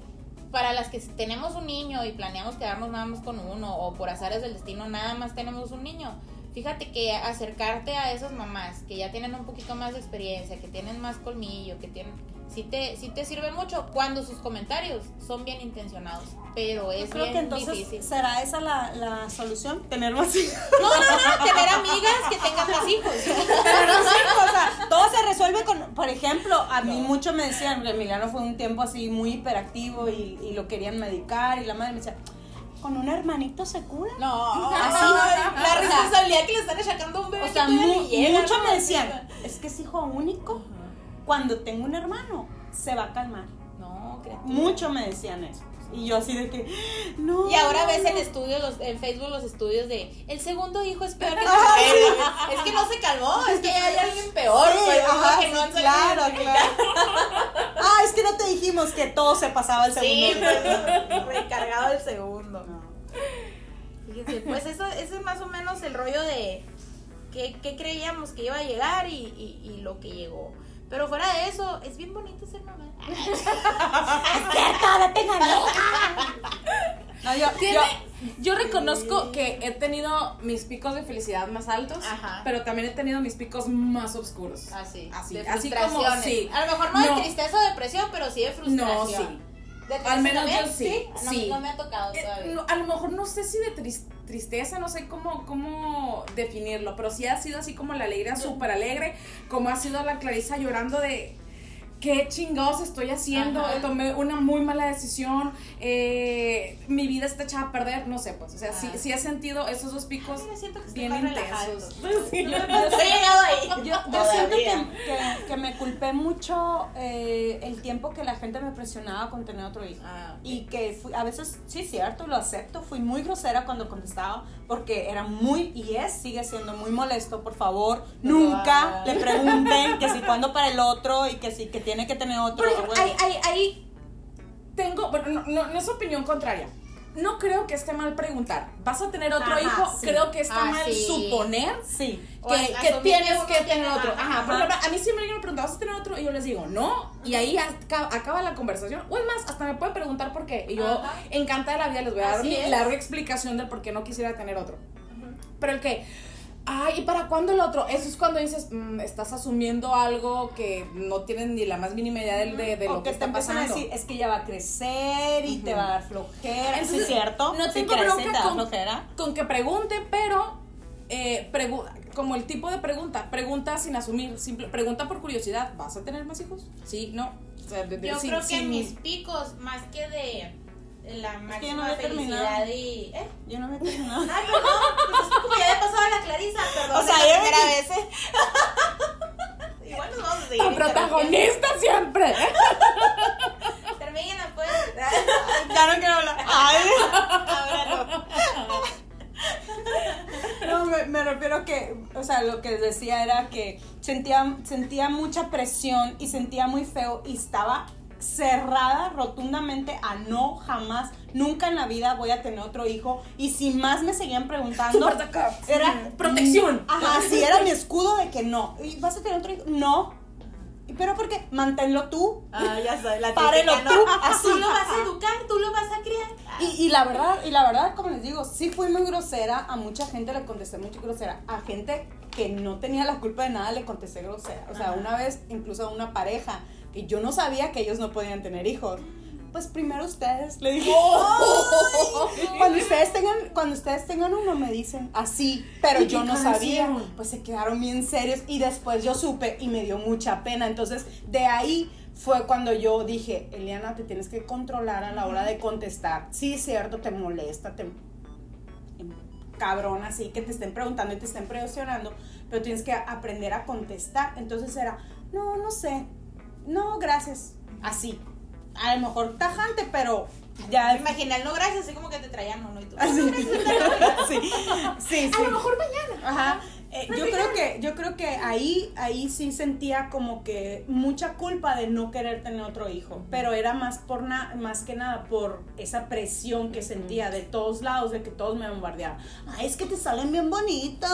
Speaker 3: para las que tenemos un niño y planeamos quedarnos nada más con uno, o por azares del destino nada más tenemos un niño, Fíjate que acercarte a esas mamás que ya tienen un poquito más de experiencia, que tienen más colmillo, que tienen sí te, sí te sirve mucho cuando sus comentarios son bien intencionados, pero es
Speaker 1: Creo
Speaker 3: bien
Speaker 1: que entonces
Speaker 3: difícil.
Speaker 1: será esa la, la solución, tener más hijos.
Speaker 3: No, no, no, tener amigas que tengan más hijos.
Speaker 1: Pero sí, o sea, todo se resuelve con, por ejemplo, a mí mucho me decían, Emiliano fue un tiempo así muy hiperactivo y, y lo querían medicar y la madre me decía, con un hermanito se cura.
Speaker 3: No,
Speaker 1: Así,
Speaker 3: la responsabilidad que le están achacando a un bebé.
Speaker 1: O sea, mu-
Speaker 3: ni llega,
Speaker 1: mucho
Speaker 3: ¿no?
Speaker 1: me decían, es que es hijo único, cuando tengo un hermano, se va a calmar.
Speaker 3: No, criatura.
Speaker 1: Mucho me decían eso. Y yo así de que, no.
Speaker 3: Y ahora ves en
Speaker 1: no".
Speaker 3: estudios, los, en Facebook los estudios de el segundo hijo es peor que el primero. es que no se calmó, es que hay alguien peor.
Speaker 1: Sí,
Speaker 3: pues,
Speaker 1: ajá,
Speaker 3: que no
Speaker 1: sí,
Speaker 3: salido.
Speaker 1: claro, claro. Ah, es que no te dijimos que todo se pasaba el
Speaker 3: Sí,
Speaker 1: segundo.
Speaker 3: pues, recargado el segundo. Fíjense, pues eso, eso es más o menos el rollo de que creíamos que iba a llegar y, y, y lo que llegó. Pero fuera de eso, es bien bonito ser mamá.
Speaker 1: No, yo, yo-
Speaker 2: yo reconozco que he tenido mis picos de felicidad más altos,
Speaker 3: Ajá.
Speaker 2: pero también he tenido mis picos más oscuros.
Speaker 3: Así,
Speaker 2: Así,
Speaker 3: de
Speaker 2: así como, sí.
Speaker 3: A lo mejor no,
Speaker 2: No.
Speaker 3: de tristeza o depresión, pero sí de frustración.
Speaker 2: No, sí.
Speaker 3: ¿De
Speaker 2: Al menos
Speaker 3: también?
Speaker 2: yo sí,
Speaker 3: No,
Speaker 2: sí.
Speaker 3: no me ha tocado
Speaker 2: Eh,
Speaker 3: todavía.
Speaker 2: a lo mejor no sé si de tris- tristeza, no sé cómo, cómo definirlo, pero sí ha sido así como la alegría súper alegre, como ha sido la Clarisa llorando de qué chingados estoy haciendo,
Speaker 3: Ajá.
Speaker 2: tomé una muy mala decisión, eh, mi vida está echada a perder, no sé, pues, o sea, sí,
Speaker 3: Ah.
Speaker 2: sí he sentido esos dos picos
Speaker 3: Mira, siento que
Speaker 2: bien intensos.
Speaker 3: Yo
Speaker 1: siento que, que- que me culpé mucho eh, el tiempo que la gente me presionaba con tener otro hijo.
Speaker 3: Ah.
Speaker 1: Y que fui, a veces, sí, cierto, lo acepto, fui muy grosera cuando contestaba porque era muy, y es, sigue siendo muy molesto, por favor, nunca le pregunten que si cuándo para el otro y que si que tiene que tener otro.
Speaker 2: Ejemplo,
Speaker 1: bueno.
Speaker 2: ahí, ahí, ahí tengo, bueno, no, no, no es opinión contraria. No creo que esté mal preguntar. ¿Vas a tener otro
Speaker 1: Ajá,
Speaker 2: hijo?
Speaker 1: sí.
Speaker 2: Creo que está
Speaker 3: Ah,
Speaker 2: mal
Speaker 3: sí.
Speaker 2: suponer
Speaker 1: Sí.
Speaker 2: Que, que tienes
Speaker 3: que
Speaker 2: tener otro.
Speaker 3: ajá,
Speaker 2: Ajá, por
Speaker 3: ajá.
Speaker 2: ejemplo, a mí siempre me pregunta, ¿vas a tener otro? Y yo les digo, no. Y ahí acaba, acaba la conversación. O es más, hasta me pueden preguntar por qué. Y yo, encantada de la vida, les voy a dar
Speaker 3: es.
Speaker 2: larga explicación del por qué no quisiera tener otro. Pero el que, ay, ¿y para cuándo el otro? Eso es cuando dices, mm, estás asumiendo algo que no tienen ni la más mínima idea de, de, de
Speaker 1: o
Speaker 2: lo
Speaker 1: que
Speaker 2: que
Speaker 1: te
Speaker 2: está
Speaker 1: empiezan a
Speaker 2: pasando.
Speaker 1: decir, es que ya va a crecer y te va a dar flojera. ¿Sí
Speaker 2: Entonces,
Speaker 1: es cierto?
Speaker 2: no
Speaker 1: Si crece,
Speaker 2: bronca
Speaker 1: te da
Speaker 2: con-
Speaker 1: flojera.
Speaker 2: con que pregunte, pero eh, pregu- como el tipo de pregunta, pregunta sin asumir, simple, pregunta por curiosidad, ¿vas a tener más hijos? Sí, no. O sea, de- de-
Speaker 3: Yo
Speaker 2: sin-
Speaker 3: creo que
Speaker 2: sin-
Speaker 3: mis picos, más que de la
Speaker 1: que yo
Speaker 3: máxima
Speaker 1: no terminado.
Speaker 3: felicidad y. ¿Eh?
Speaker 1: Yo no me he terminado.
Speaker 3: Ay, perdón, pues es como ya había pasado la Clarisa, perdón.
Speaker 1: O sea,
Speaker 3: es
Speaker 1: yo-
Speaker 3: primera vez. ¿eh? Igual nos vamos a seguir.
Speaker 2: La protagonista siempre.
Speaker 3: Termina, pues.
Speaker 1: ya no quiero hablar. Ay.
Speaker 3: Ahora no.
Speaker 1: No, me, me refiero que, o sea, lo que decía era que sentía, sentía mucha presión y sentía muy feo y estaba cerrada rotundamente a no, jamás, nunca en la vida voy a tener otro hijo. Y si más me seguían preguntando, era
Speaker 2: Protección.
Speaker 1: Ajá, sí, era mi escudo de que no. ¿Y vas a tener otro hijo? No. ¿Y ¿Pero por qué? Manténlo tú.
Speaker 3: Ah, ya sabes, la
Speaker 1: Párelo tú,
Speaker 3: ¿no?
Speaker 1: así.
Speaker 3: Tú lo vas a educar, tú lo vas a criar.
Speaker 1: Y, y la verdad, y la verdad, como les digo, sí fui muy grosera, a mucha gente le contesté muy grosera, a gente que no tenía la culpa de nada le contesté grosera. O sea,
Speaker 3: Ajá.
Speaker 1: una vez, incluso a una pareja, que yo no sabía que ellos no podían tener hijos. Pues primero ustedes, le dije. Cuando ustedes tengan, cuando ustedes tengan uno, me dicen así, pero
Speaker 2: ¿Y
Speaker 1: yo no sabía. Pues se quedaron bien serios y después yo supe y me dio mucha pena. Entonces, de ahí fue cuando yo dije, Eliana, te tienes que controlar a la hora de contestar. Sí, es cierto, te molesta, te cabrón así que te estén preguntando y te estén presionando, pero tienes que aprender a contestar. Entonces era, no, no sé, no, gracias, así. A lo mejor tajante, pero ya
Speaker 3: Imagina el no gracias, así como que te traían uno y tú.
Speaker 1: Así. sí, sí, sí.
Speaker 2: A lo mejor mañana.
Speaker 1: Ajá. Eh, yo creo que yo creo que ahí ahí sí sentía como que mucha culpa de no querer tener otro hijo, pero era más por na- más que nada por esa presión que sentía de todos lados de que todos me bombardeaban. Ay, es que te salen bien bonitos.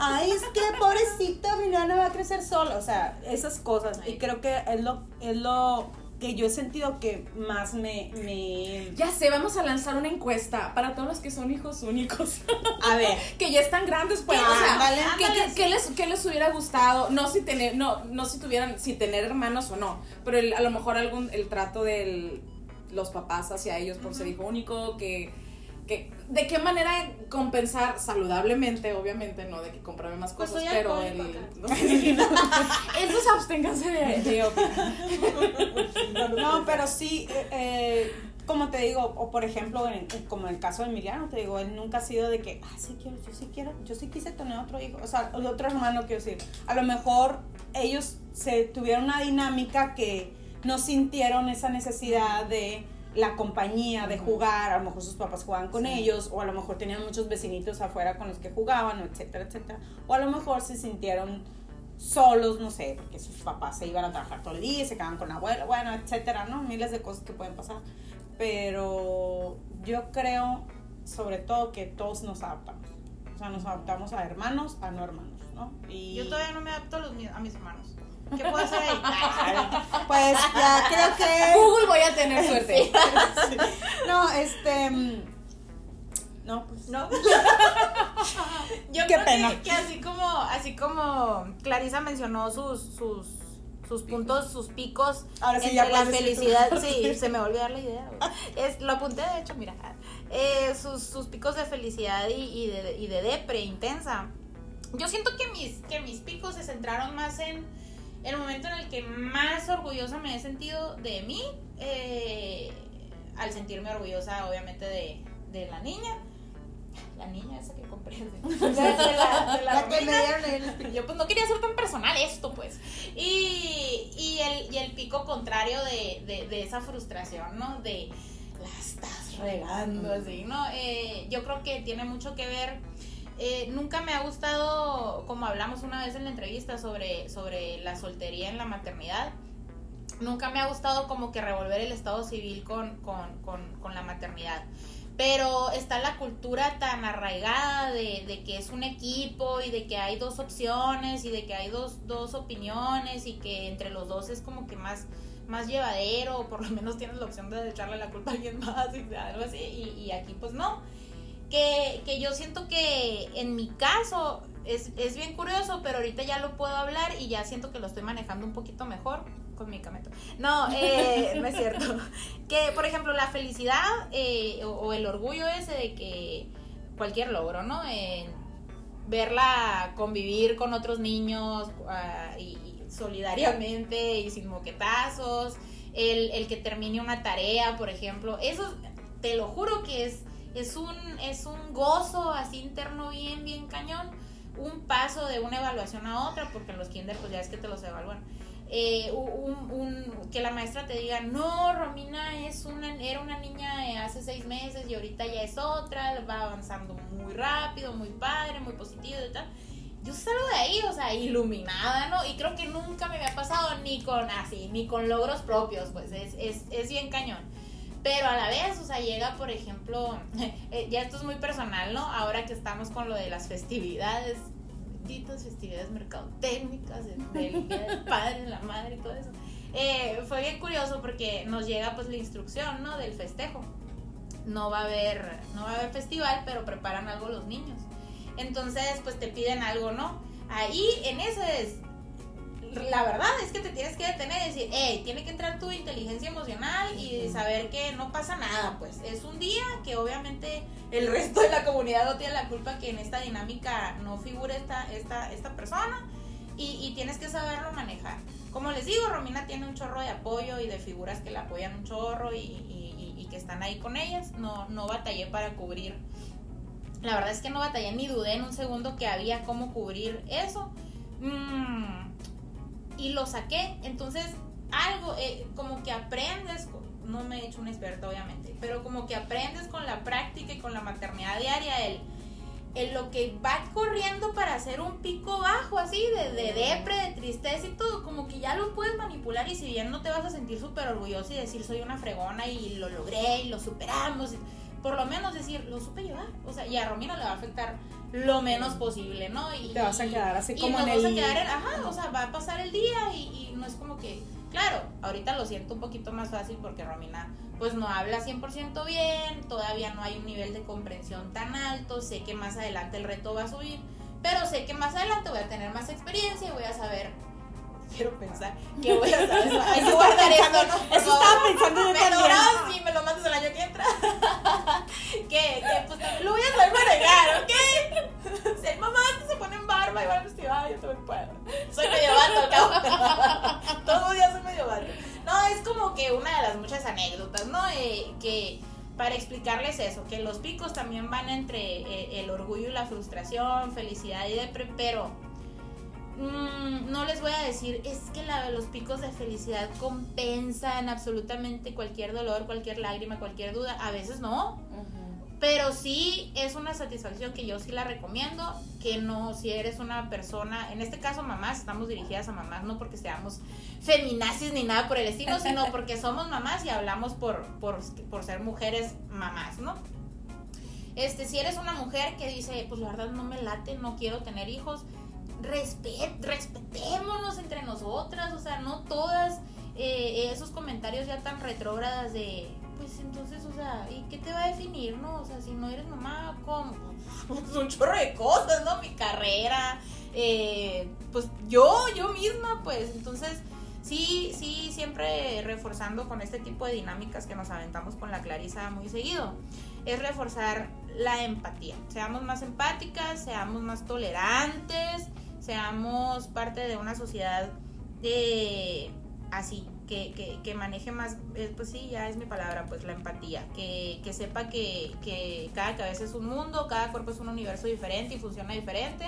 Speaker 1: Ay, es que pobrecita, mi nana va a crecer sola, o sea, esas cosas y creo que es lo es lo que yo he sentido que más me, me...
Speaker 2: Ya sé, vamos a lanzar una encuesta para todos los que son hijos únicos.
Speaker 1: A ver.
Speaker 2: que ya están grandes, pues,
Speaker 1: Ah,
Speaker 2: o sea,
Speaker 1: ándale.
Speaker 2: ¿qué,
Speaker 3: Ándale,
Speaker 2: qué- qué les, qué les hubiera gustado? No si tener, no, no si tuvieran, si tener hermanos o no, pero el- a lo mejor algún, el trato de los papás hacia ellos por ser hijo único, que, que, de qué manera compensar saludablemente, obviamente, no de que comprarme más
Speaker 3: Pues
Speaker 2: cosas, pero el, esos absténganse de, de.
Speaker 1: No, pero sí, eh, eh, como te digo, o por ejemplo, en- en- como en el caso de Emiliano, te digo, él nunca ha sido de que, ah, sí quiero, yo sí quiero, yo sí quise tener otro hijo, o sea, otro hermano, quiero decir. A lo mejor ellos se tuvieron una dinámica que no sintieron esa necesidad de la compañía, de jugar, a lo mejor sus papás jugaban con ellos, o a lo mejor tenían muchos vecinitos afuera con los que jugaban, etcétera, etcétera. O a lo mejor se sintieron solos, no sé, porque sus papás se iban a trabajar todo el día, se quedaban con la abuela, bueno, etcétera, ¿no? Miles de cosas que pueden pasar. Pero yo creo, sobre todo, que todos nos adaptamos. O sea, nos adaptamos a hermanos, a no hermanos, ¿no? Y
Speaker 3: Yo todavía no me adapto a, los, a mis hermanos. ¿Qué puedo hacer ahí?
Speaker 1: Pues ya creo que...
Speaker 2: Google voy a tener suerte.
Speaker 1: No, este... mm, No, pues...
Speaker 3: ¿No? Yo
Speaker 1: Qué
Speaker 3: creo
Speaker 1: pena.
Speaker 3: Que, que así como, así como Clarisa mencionó sus, sus, sus puntos, sus picos
Speaker 1: Ahora sí,
Speaker 3: entre
Speaker 1: ya
Speaker 3: la felicidad. Sí, se me dar la idea. Es, lo apunté, de hecho, mira. Eh, sus, sus picos de felicidad y, y de, y de depre intensa. Yo siento que mis, que mis picos se centraron más en el momento en el que más orgullosa me he sentido de mí, eh, al sentirme orgullosa obviamente de, de la niña. La niña esa que compré. De, la, de la
Speaker 1: La que me dieron el-
Speaker 3: Yo pues no quería ser tan personal esto, pues. Y, y, el, y el pico contrario de, de, de esa frustración, ¿no? De la estás regando, así, ¿no? Eh, yo creo que tiene mucho que ver. Eh, nunca me ha gustado, como hablamos una vez en la entrevista sobre, sobre la soltería en la maternidad, nunca me ha gustado como que revolver el estado civil con, con, con, con la maternidad. Pero está la cultura tan arraigada de, de que es un equipo y de que hay dos opciones y de que hay dos, dos opiniones y que entre los dos es como que más, más llevadero o por lo menos tienes la opción de echarle la culpa a alguien más y algo así y, y aquí pues no. Que, que yo siento que en mi caso es, es bien curioso, pero ahorita ya lo puedo hablar y ya siento que lo estoy manejando un poquito mejor con mi cameto. No, eh, no es cierto. Que, por ejemplo, la felicidad eh, o, o el orgullo ese de que cualquier logro, ¿no? Eh, verla convivir con otros niños ah, y, y solidariamente y sin moquetazos, el, el que termine una tarea, por ejemplo, eso te lo juro que es, es, un, es un gozo así interno bien, bien cañón, un paso de una evaluación a otra, porque en los kinder pues ya es que te los evalúan. Eh, un, un- que la maestra te diga, no, Romina es una, era una niña hace seis meses y ahorita ya es otra, va avanzando muy rápido, muy padre, muy positivo y tal. Yo salgo de ahí, o sea, iluminada, ¿no? Y creo que nunca me había pasado ni con así, ni con logros propios, pues es, es, es bien cañón. Pero a la vez, o sea, llega, por ejemplo, eh, ya esto es muy personal, ¿no? Ahora que estamos con lo de las festividades, benditas festividades mercadotécnicas, del Padre, la Madre y todo eso. Eh, fue bien curioso porque nos llega pues la instrucción, ¿no? Del festejo. No va a haber, no va a haber festival, pero preparan algo los niños. Entonces, pues te piden algo, ¿no? Ahí, en ese es, la verdad es que te tienes que detener y decir, hey, tiene que entrar tu inteligencia emocional y saber que no pasa nada, pues es un día que obviamente el resto de la comunidad no tiene la culpa que en esta dinámica no figure esta, esta, esta persona y, y tienes que saberlo manejar. Como les digo, Romina tiene un chorro de apoyo y de figuras que la apoyan un chorro y, y- y- y que están ahí con ellas. No, no batallé para cubrir. La verdad es que no batallé ni dudé en un segundo que había cómo cubrir eso. Mm, y lo saqué. Entonces, algo, eh, como que aprendes, no me he hecho una experta obviamente, pero como que aprendes con la práctica y con la maternidad diaria, el, el lo que va corriendo para hacer un pico bajo así, de, de depre, de tristeza y todo, como que ya lo puedes manipular y si bien no te vas a sentir súper orgulloso y decir soy una fregona y lo logré y lo superamos, por lo menos decir, lo supe llevar. O sea, y a Romina le va a afectar lo menos posible, ¿no? Y,
Speaker 1: Te vas a quedar así como en el-
Speaker 3: a quedar en- ajá, o sea, va a pasar el día y, y no es como que, claro, ahorita lo siento un poquito más fácil porque Romina pues no habla 100% bien, todavía no hay un nivel de comprensión tan alto, sé que más adelante el reto va a subir, pero sé que más adelante voy a tener más experiencia y voy a saber quiero pensar que voy a saber. Hay que guardar esto, ¿no?
Speaker 1: Eso estaba pensando yo
Speaker 3: me
Speaker 1: también.
Speaker 3: lo si me lo mandas el año que entra. que, que pues lo voy a saber manejar, ¿ok? Si hay mamás que se ponen barba y van al festival, yo también puedo. Soy medio vato, cabo. Todos los días soy medio vato. No, es como que una de las muchas anécdotas, ¿no? Eh, que para explicarles eso, que los picos también van entre eh, el orgullo y la frustración, felicidad y depre, pero mm, voy a decir, es que la, los picos de felicidad compensan absolutamente cualquier dolor, cualquier lágrima, cualquier duda. A veces no, pero sí es una satisfacción que yo sí la recomiendo, que no, si eres una persona, en este caso mamás, estamos dirigidas a mamás, no porque seamos feminazis ni nada por el estilo, sino porque somos mamás y hablamos por, por, por ser mujeres mamás, ¿no? Este, si eres una mujer que dice, pues la verdad no me late, no quiero tener hijos, respet, respetémonos entre nosotras, o sea, no todas eh, esos comentarios ya tan retrógradas de, pues entonces, o sea, ¿y qué te va a definir, no? O sea, si no eres mamá, ¿cómo? Pues un chorro de cosas, ¿no? Mi carrera, eh, pues yo, yo misma, pues, entonces, sí, sí, siempre reforzando con este tipo de dinámicas que nos aventamos con la Clarisa muy seguido, es reforzar la empatía. Seamos más empáticas, seamos más tolerantes, seamos parte de una sociedad de así, que, que, que maneje más, pues sí, ya es mi palabra, pues la empatía, que, que sepa que, que cada cabeza es un mundo, cada cuerpo es un universo diferente y funciona diferente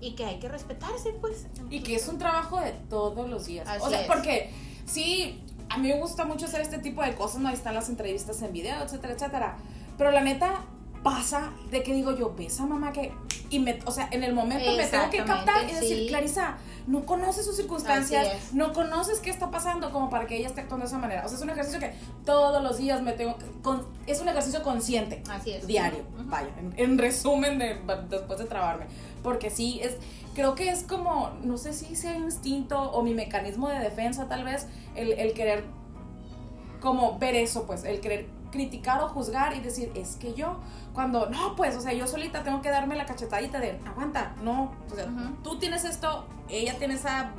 Speaker 3: y que hay que respetarse, pues.
Speaker 2: Y que es un trabajo de todos los días.
Speaker 3: Así
Speaker 2: o sea,
Speaker 3: es.
Speaker 2: porque sí, a mí me gusta mucho hacer este tipo de cosas, ¿no? Ahí están las entrevistas en video, etcétera, etcétera. Pero la neta pasa de que digo yo, ves a mamá que... Y me, o sea, en el momento me tengo que captar y decir,
Speaker 3: sí.
Speaker 2: Clarisa, no conoces sus circunstancias, no conoces qué está pasando como para que ella esté actuando de esa manera. O sea, es un ejercicio que todos los días me tengo con- es un ejercicio consciente
Speaker 3: Así es.
Speaker 2: diario, vaya, en, en resumen de, después de trabarme, porque sí, es, creo que es como, no sé si sea instinto o mi mecanismo de defensa tal vez, el, el querer como ver eso, pues, el querer criticar o juzgar y decir, es que yo, cuando, no, pues, o sea, yo solita tengo que darme la cachetadita de, aguanta, no, o sea, tú tienes esto, ella tiene esa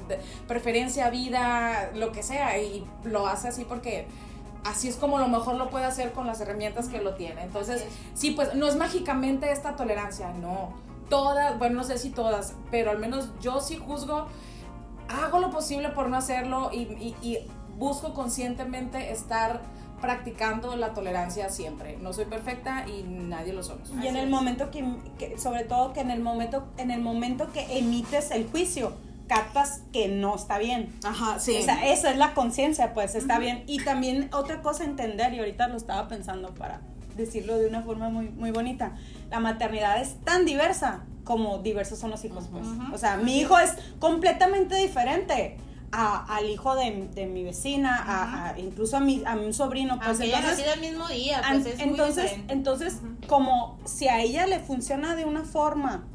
Speaker 2: preferencia, vida, lo que sea, y lo hace así porque así es como lo mejor lo puede hacer con las herramientas que lo tiene. Entonces, sí, pues no es mágicamente esta tolerancia, no. Todas, bueno, no sé si todas, pero al menos yo sí juzgo, hago lo posible por no hacerlo y, y- y busco conscientemente estar practicando la tolerancia siempre. No soy perfecta y nadie lo somos.
Speaker 1: Y en el momento que, que- sobre todo que en el momento, en el momento que emites el juicio, captas que no está bien.
Speaker 2: Ajá, sí.
Speaker 1: O sea, esa es la conciencia, pues está bien. Y también otra cosa entender, y ahorita lo estaba pensando para decirlo de una forma muy, muy bonita, la maternidad es tan diversa como diversos son los hijos, pues. O sea, mi hijo es completamente diferente. A- al hijo de, de mi vecina, a- a- incluso a mi, a mi sobrino, pues
Speaker 3: Aunque
Speaker 1: entonces
Speaker 3: el mismo día,
Speaker 1: An-
Speaker 3: pues es
Speaker 1: entonces, entonces como si a ella le funciona de una forma,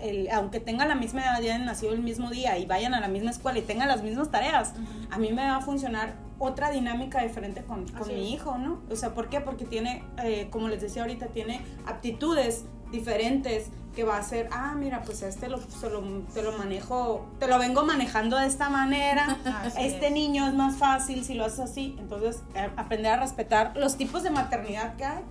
Speaker 1: el- aunque tenga la misma edad, hayan nacido el mismo día y vayan a la misma escuela y tengan las mismas tareas, a mí me va a funcionar otra dinámica diferente con, mi
Speaker 3: es.
Speaker 1: hijo, ¿no? O sea, ¿por qué? Porque tiene, eh, como les decía ahorita, tiene aptitudes diferentes que va a ser, ah, mira, pues este lo, se lo, te lo manejo, te lo vengo manejando de esta manera,
Speaker 3: Así
Speaker 1: este
Speaker 3: es.
Speaker 1: niño es más fácil si lo haces así. Entonces, eh, aprender a respetar los tipos de maternidad que hay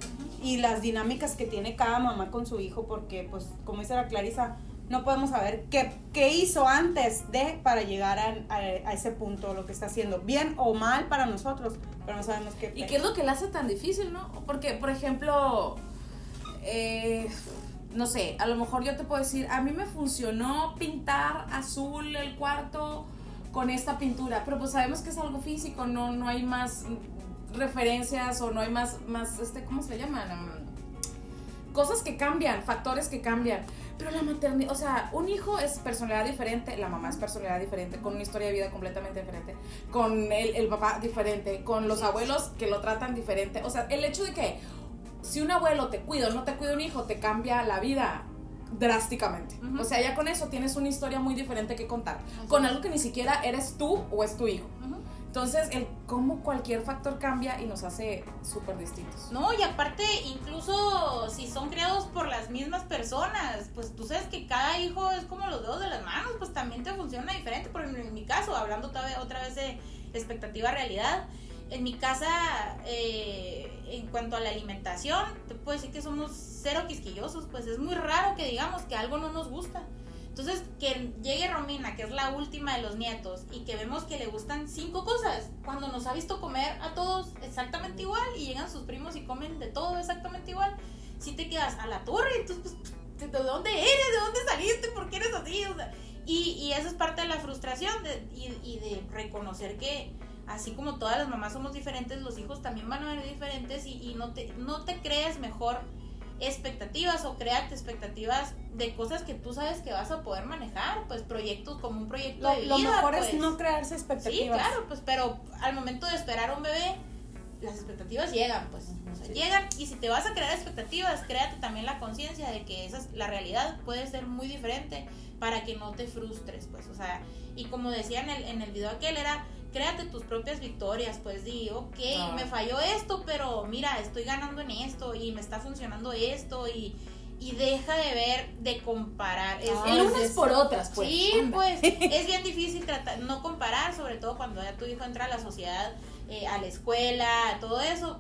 Speaker 1: y las dinámicas que tiene cada mamá con su hijo, porque, pues, como dice la Clarisa, no podemos saber qué, qué hizo antes de para llegar a, a- a ese punto, lo que está haciendo, bien o mal para nosotros, pero no sabemos qué.
Speaker 2: ¿Y qué es lo que le hace tan difícil, no? Porque, por ejemplo, eh, no sé, a lo mejor yo te puedo decir, a mí me funcionó pintar azul el cuarto con esta pintura, pero pues sabemos que es algo físico, no, no hay más referencias o no hay más, más este, ¿cómo se le llaman? Cosas que cambian, factores que cambian. Pero la maternidad, o sea, un hijo es personalidad diferente, la mamá es personalidad diferente, con una historia de vida completamente diferente, con el, el papá diferente, con los abuelos que lo tratan diferente. O sea, el hecho de que si un abuelo te cuida o no te cuida un hijo, te cambia la vida. drásticamente.
Speaker 3: Ujú.
Speaker 2: O sea, ya con eso tienes una historia muy diferente que contar. Con algo que ni siquiera eres tú o es tu hijo.
Speaker 3: Ujú.
Speaker 2: Entonces, el cómo cualquier factor cambia y nos hace súper distintos.
Speaker 3: No, y aparte, incluso si son criados por las mismas personas, pues tú sabes que cada hijo es como los dedos de las manos, pues también te funciona diferente. Por ejemplo, en mi caso, hablando otra vez, otra vez de expectativa realidad, en mi casa, eh, en cuanto a la alimentación, te puedo decir que somos cero quisquillosos, pues es muy raro que digamos que algo no nos gusta. Entonces, que llegue Romina, que es la última de los nietos, y que vemos que le gustan cinco cosas, cuando nos ha visto comer a todos exactamente igual, y llegan sus primos y comen de todo exactamente igual, si te quedas a la torre, entonces, pues, ¿de dónde eres? ¿De dónde saliste? ¿Por qué eres así? O sea, y, y eso es parte de la frustración de- y, y de reconocer que así como todas las mamás somos diferentes, los hijos también van a venir diferentes y, y no, te, no te crees mejor expectativas o créate expectativas de cosas que tú sabes que vas a poder manejar, pues proyectos como un proyecto
Speaker 1: Lo,
Speaker 3: de
Speaker 1: lo
Speaker 3: vida.
Speaker 1: mejor
Speaker 3: pues.
Speaker 1: es no crearse expectativas.
Speaker 3: Sí, claro, pues, pero al momento de esperar a un bebé, las expectativas llegan, pues, o sea, llegan. Y si te vas a crear expectativas, créate también la conciencia de que esa es, la realidad puede ser muy diferente para que no te frustres, pues, o sea, y como decía en el, en el video aquel, era, créate tus propias victorias, pues, di, ok,
Speaker 2: Ah.
Speaker 3: me falló esto, pero mira, estoy ganando en esto y me está funcionando esto y... Y deja de ver, de comparar. Es,
Speaker 2: El
Speaker 3: es-
Speaker 2: unas por otras, pues.
Speaker 3: Sí,
Speaker 2: Anda.
Speaker 3: pues es bien difícil tratar, no comparar, sobre todo cuando ya tu hijo entra a la sociedad, eh, a la escuela, todo eso.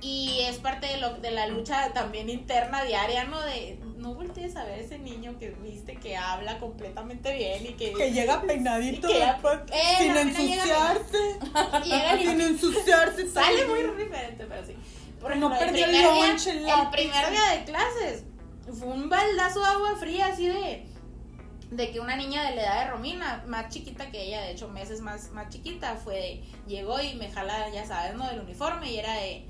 Speaker 3: Y es parte de, lo, de la lucha también interna diaria, ¿no? De no voltees a ver ese niño que viste que habla completamente bien y que,
Speaker 1: Que llega peinadito
Speaker 3: que
Speaker 1: después,
Speaker 3: Eh,
Speaker 1: sin ensuciarse.
Speaker 3: llega
Speaker 1: sin ensuciarse.
Speaker 3: Sale muy diferente, pero sí. Por
Speaker 1: No
Speaker 3: ejemplo, el
Speaker 1: perdió el
Speaker 3: primer
Speaker 1: lunch, el
Speaker 3: el primer día de clases fue un baldazo de agua fría así de de que una niña de la edad de Romina, más chiquita que ella, de hecho meses más, más chiquita, fue de, llegó y me jala, ya sabes, ¿no? Del uniforme y era de,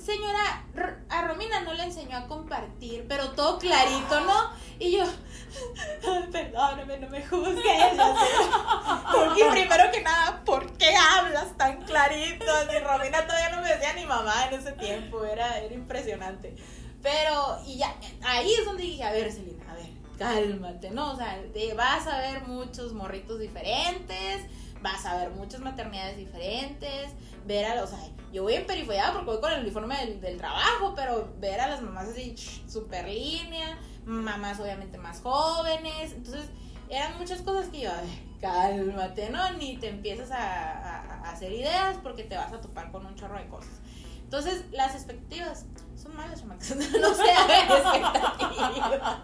Speaker 3: señora, a Romina no le enseñó a compartir, pero todo clarito, ¿no? Y yo, "Ay, perdóname, no me juzgues. ya sé". Y primero que nada, ¿por qué hablas tan clarito? Y Romina todavía no me decía ni mamá en ese tiempo, era, era impresionante. Pero, y ya, ahí es donde dije, a ver, Celina, a ver, cálmate, ¿no? O sea, de- vas a ver muchos morritos diferentes, vas a ver muchas maternidades diferentes, ver a los, o sea, yo voy en perifollada porque voy con el uniforme del, del trabajo, pero ver a las mamás así, super línea, mamás obviamente más jóvenes, entonces eran muchas cosas que yo, a ver, cálmate, ¿no? Ni te empiezas a, a- a hacer ideas porque te vas a topar con un chorro de cosas. Entonces, las expectativas son malas, chamacas. No se hagan expectativas.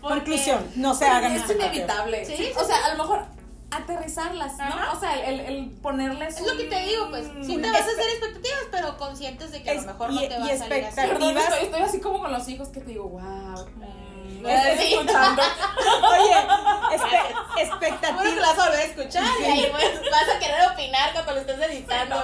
Speaker 1: Conclusión, no se hagan
Speaker 2: es
Speaker 1: expectativas.
Speaker 2: inevitable.
Speaker 3: Sí,
Speaker 2: Sí,
Speaker 3: sí,
Speaker 2: O sea, a lo mejor aterrizarlas, ¿no?
Speaker 3: Ajá.
Speaker 2: O sea, el, el ponerles.
Speaker 3: Es lo que te digo, pues, sí te vas a hacer expectativas, pero conscientes de que a
Speaker 1: Es-
Speaker 3: lo mejor
Speaker 1: y-
Speaker 3: no te
Speaker 1: y
Speaker 3: va a salir así.
Speaker 1: expectativas-
Speaker 2: Perdón, estoy, estoy así como con los hijos que te digo, wow.
Speaker 3: Pues, sí.
Speaker 2: escuchando.
Speaker 1: Oye, espe-
Speaker 3: Seguro que
Speaker 1: expectativas.
Speaker 3: la vas a volver a escuchar y ahí pues, vas a querer opinar cuando lo estés editando.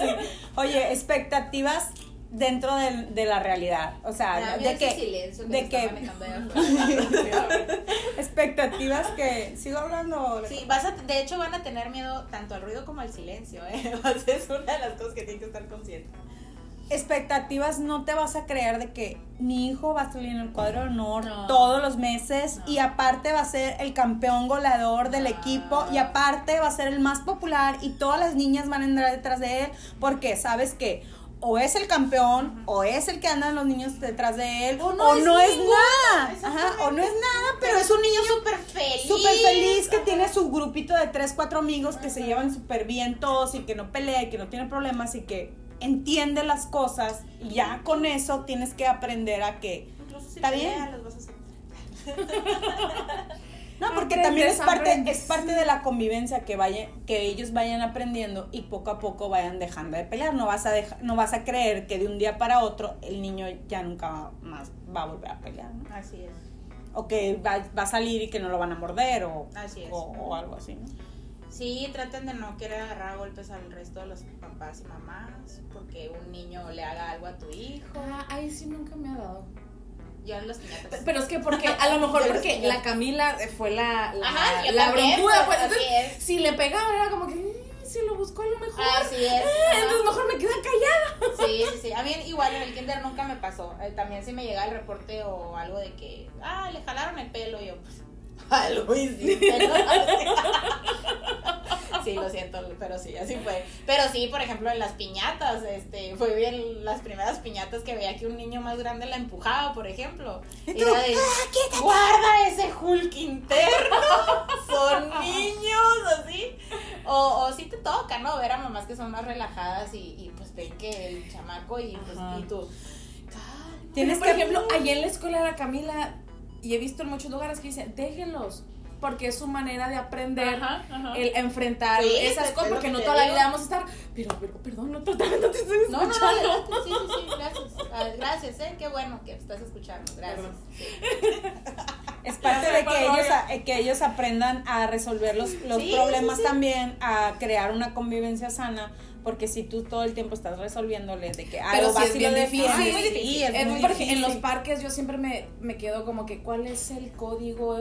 Speaker 1: Sí. Oye, expectativas dentro del- de, la realidad. O sea,
Speaker 3: miedo
Speaker 1: de que
Speaker 3: silencio que
Speaker 1: de que- expectativas que sigo hablando.
Speaker 3: Sí, vas a, de hecho van a tener miedo tanto al ruido como al silencio, ¿eh? Es una de las cosas que tienen que estar conscientes.
Speaker 1: expectativas no te vas a creer de que mi hijo va a salir en el cuadro de honor
Speaker 3: No.
Speaker 1: todos los meses
Speaker 3: No.
Speaker 1: y aparte va a ser el campeón goleador del
Speaker 3: No.
Speaker 1: equipo y aparte va a ser el más popular y todas las niñas van a andar detrás de él porque sabes que o es el campeón o es el que andan los niños detrás de él
Speaker 3: O
Speaker 1: o
Speaker 3: no
Speaker 1: no,
Speaker 3: es
Speaker 1: nada Ajá, o no es nada pero,
Speaker 3: Pero es un niño súper feliz.
Speaker 1: súper feliz que tiene su grupito de tres, cuatro amigos que se llevan súper bien todos y que no pelea y que no tiene problemas y que entiende las cosas y ya con eso tienes que aprender a que
Speaker 3: Incluso si
Speaker 1: Está
Speaker 3: pelean,
Speaker 1: bien.
Speaker 3: los vas a hacer.
Speaker 1: no porque
Speaker 2: Aprendes,
Speaker 1: también es parte
Speaker 2: aprendes.
Speaker 1: es parte de la convivencia que vaya que ellos vayan aprendiendo y poco a poco vayan dejando de pelear no vas a dejar no vas a creer que de un día para otro el niño ya nunca más va a volver a pelear ¿no?
Speaker 3: Así es.
Speaker 1: o que va, va a salir y que no lo van a morder o,
Speaker 3: Así es.
Speaker 1: o, o algo así ¿no?
Speaker 3: Sí, traten de no querer agarrar golpes al resto de los papás y mamás porque un niño le haga algo a tu hijo.
Speaker 2: Ah, ahí sí nunca me ha dado.
Speaker 3: Ya los piñatas.
Speaker 2: Pero es que porque, a lo mejor porque la Camila fue la, la,
Speaker 3: Ajá,
Speaker 2: la broncuda,
Speaker 3: pues,
Speaker 2: pues, entonces,
Speaker 3: es.
Speaker 2: si le pegaba era como que "Mm, se lo buscó a lo mejor.
Speaker 3: Así es.
Speaker 2: Eh, entonces mejor me quedo callada.
Speaker 3: Sí, sí, sí. A mí igual en el kinder nunca me pasó. Eh, también si me llega el reporte o algo de que, ah, le jalaron el pelo, yo pues, algo hiciste, ¿no? Sí, lo siento, pero sí, así fue. Pero sí, por ejemplo, en las piñatas, este, fue bien las primeras piñatas que veía que un niño más grande la empujaba, por ejemplo.
Speaker 1: Y
Speaker 3: Era de,
Speaker 1: "Ah,
Speaker 3: guarda ese Hulk interno, son niños, así. O, o sí te toca, ¿no? Ver a mamás que son más relajadas y, y pues ven que el chamaco y pues y tú.
Speaker 1: Tienes
Speaker 2: por
Speaker 1: que-
Speaker 2: ejemplo, allí en la escuela de la Camila, y he visto en muchos lugares que dicen, déjenlos, porque es su manera de aprender.
Speaker 3: Ajá, ajá.
Speaker 2: El enfrentar
Speaker 3: Sí,
Speaker 2: esas
Speaker 3: es
Speaker 2: cosas, porque
Speaker 3: que
Speaker 2: no toda la vida vamos a estar. Pero, pero, perdón, no totalmente te estoy
Speaker 3: No, no, no,
Speaker 2: escuchando.
Speaker 3: sí, sí, sí, gracias. Ah, Gracias, eh, qué bueno que estás escuchando, gracias. Sí.
Speaker 1: Es parte de que ellos, a- que ellos aprendan a resolver los, los
Speaker 3: Sí,
Speaker 1: problemas
Speaker 3: sí, sí.
Speaker 1: también, a crear una convivencia sana, porque si tú todo el tiempo estás resolviéndole de que algo
Speaker 2: sí es
Speaker 1: y
Speaker 2: difícil.
Speaker 3: muy difícil.
Speaker 1: sí, es
Speaker 2: En,
Speaker 1: muy
Speaker 2: los parques yo siempre me, me quedo como que cuál es el código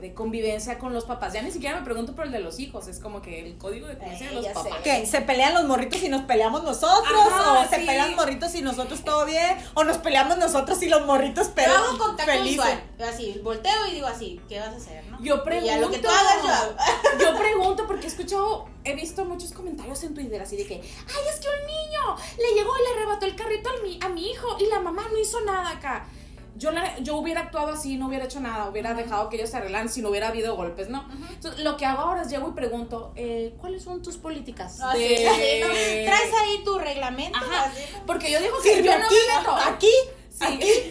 Speaker 2: de, convivencia con los papás. Ya ni siquiera me pregunto por el de los hijos, es como que el código de convivencia
Speaker 3: Eh,
Speaker 2: de los
Speaker 3: ya sé.
Speaker 2: papás.
Speaker 1: ¿Qué? ¿Se pelean los morritos y nos peleamos nosotros?
Speaker 2: Ajá,
Speaker 1: ¿O se pelean morritos y nosotros todo bien? ¿O nos peleamos nosotros y los morritos pero
Speaker 3: Yo hago contacto
Speaker 1: felices?
Speaker 3: visual, yo así, volteo y digo así, ¿qué vas a hacer, no?
Speaker 2: Yo
Speaker 3: Y
Speaker 2: pregunto.
Speaker 3: ya lo que tú hagas, yo.
Speaker 2: Yo pregunto porque he escuchado, he visto muchos comentarios en Twitter así de que, ay, es que un niño le llegó y le arrebató el carrito a mi, a mi hijo y la mamá no hizo nada acá. Yo, la- yo hubiera actuado así, no hubiera hecho nada, hubiera dejado que ellos se arreglaran si no hubiera habido golpes, ¿no? Entonces, lo que hago ahora es llego y pregunto, eh, ¿cuáles son tus políticas? De-
Speaker 3: así, ¿no? Traes ahí tu reglamento.
Speaker 2: Porque yo digo que yo no me meto.
Speaker 1: aquí,
Speaker 2: Sí.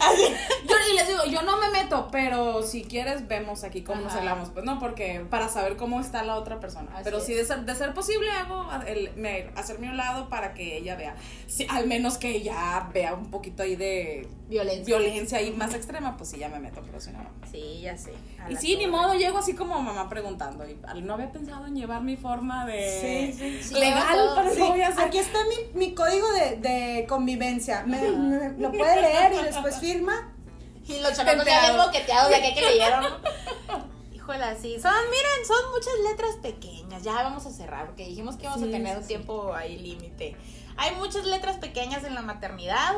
Speaker 2: Yo y les digo, yo no me meto, pero si quieres vemos aquí cómo nos
Speaker 3: Ajá.
Speaker 2: hablamos, pues no, porque para saber cómo está la otra persona.
Speaker 3: Así
Speaker 2: pero
Speaker 3: es.
Speaker 2: si de ser, de ser posible hago el, me, hacerme un lado para que ella vea, sí, al menos que ella vea un poquito ahí de
Speaker 3: Violencia.
Speaker 2: violencia ahí más extrema, pues sí ya me meto, pero si no.
Speaker 3: Sí, ya sé.
Speaker 2: Y sí, ni modo, llego así como mamá preguntando. Y no había pensado en llevar mi forma de
Speaker 1: Sí, sí,
Speaker 3: sí.
Speaker 2: legal, pero
Speaker 1: Sí,
Speaker 2: voy a hacer.
Speaker 1: aquí está mi, mi código de, de convivencia. Me, me- lo puede leer y después firma.
Speaker 3: Y los chamacos ya bien boqueteados de que, que leyeron. ¿no? Híjole, sí. Son, miren, son muchas letras pequeñas. Ya vamos a cerrar porque dijimos que íbamos
Speaker 2: Sí,
Speaker 3: a tener
Speaker 2: sí,
Speaker 3: un
Speaker 2: sí.
Speaker 3: tiempo ahí límite. Hay muchas letras pequeñas en la maternidad.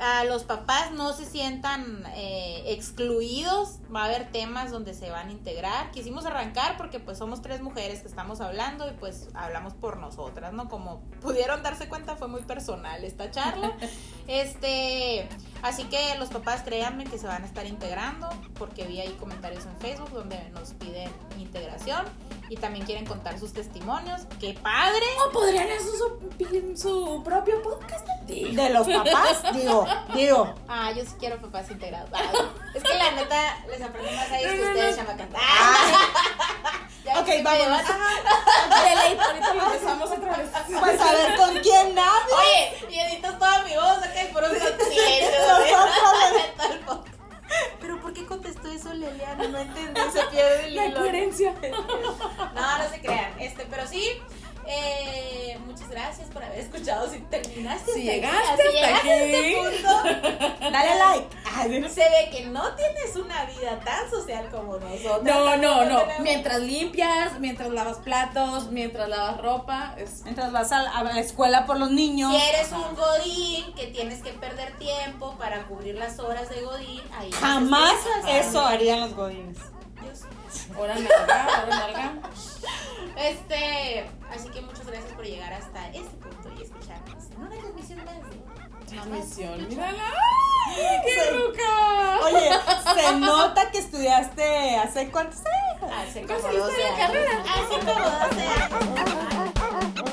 Speaker 3: A los papás no se sientan eh, excluidos. Va a haber temas donde se van a integrar. Quisimos arrancar porque pues somos tres mujeres que estamos hablando y pues hablamos por nosotras, ¿no? Como pudieron darse cuenta fue muy personal esta charla. Este, así que los papás créanme que se van a estar integrando porque vi ahí comentarios en Facebook donde nos piden integración y también quieren contar sus testimonios. ¡Qué padre!
Speaker 2: ¿O podrían hacer su, su propio podcast?
Speaker 1: De los papás, digo, digo.
Speaker 3: Ah, yo sí quiero papás integrados. Ah, es que la neta les aprendo más a ellos que ustedes,
Speaker 2: no.
Speaker 3: chamacas.
Speaker 1: Ay,
Speaker 3: Ya
Speaker 1: ok, vámonos.
Speaker 3: llevan-
Speaker 2: Deleite, ahorita lo empezamos otra vez.
Speaker 1: Pues a ver con quién habla.
Speaker 3: Oye, y editas toda mi voz acá y por un podcast. Pero ¿por qué contestó eso Leliana? No entendí, se pierde el
Speaker 2: La
Speaker 3: hilo.
Speaker 2: coherencia.
Speaker 3: No, no se crean. Este, pero sí. Eh, muchas gracias por haber escuchado. Si terminaste
Speaker 2: Si llegaste
Speaker 3: aquí, si
Speaker 2: hasta
Speaker 3: llegaste a este punto,
Speaker 1: Dale like. Ay,
Speaker 3: se ve que no tienes una vida tan social como nosotros.
Speaker 2: No, no, no. Mientras limpias, mientras lavas platos, mientras lavas ropa, es
Speaker 1: Mientras vas a la, a la escuela por los niños.
Speaker 3: Si eres un godín que tienes que perder tiempo para cubrir las horas de godín, ahí
Speaker 1: Jamás eso harían los godines.
Speaker 2: Hora nalga, hora nalga.
Speaker 3: Este, así que muchas gracias por llegar hasta este punto y escucharnos en una transmisión más
Speaker 2: Transmisión, mírala. ¡Ay, ¡Qué ruca!
Speaker 1: Oye, se nota que estudiaste hace cuántos años.
Speaker 3: Hace como
Speaker 2: Conseguiste
Speaker 3: 12
Speaker 2: la
Speaker 3: años.
Speaker 2: carrera.
Speaker 3: Hace como 12 años.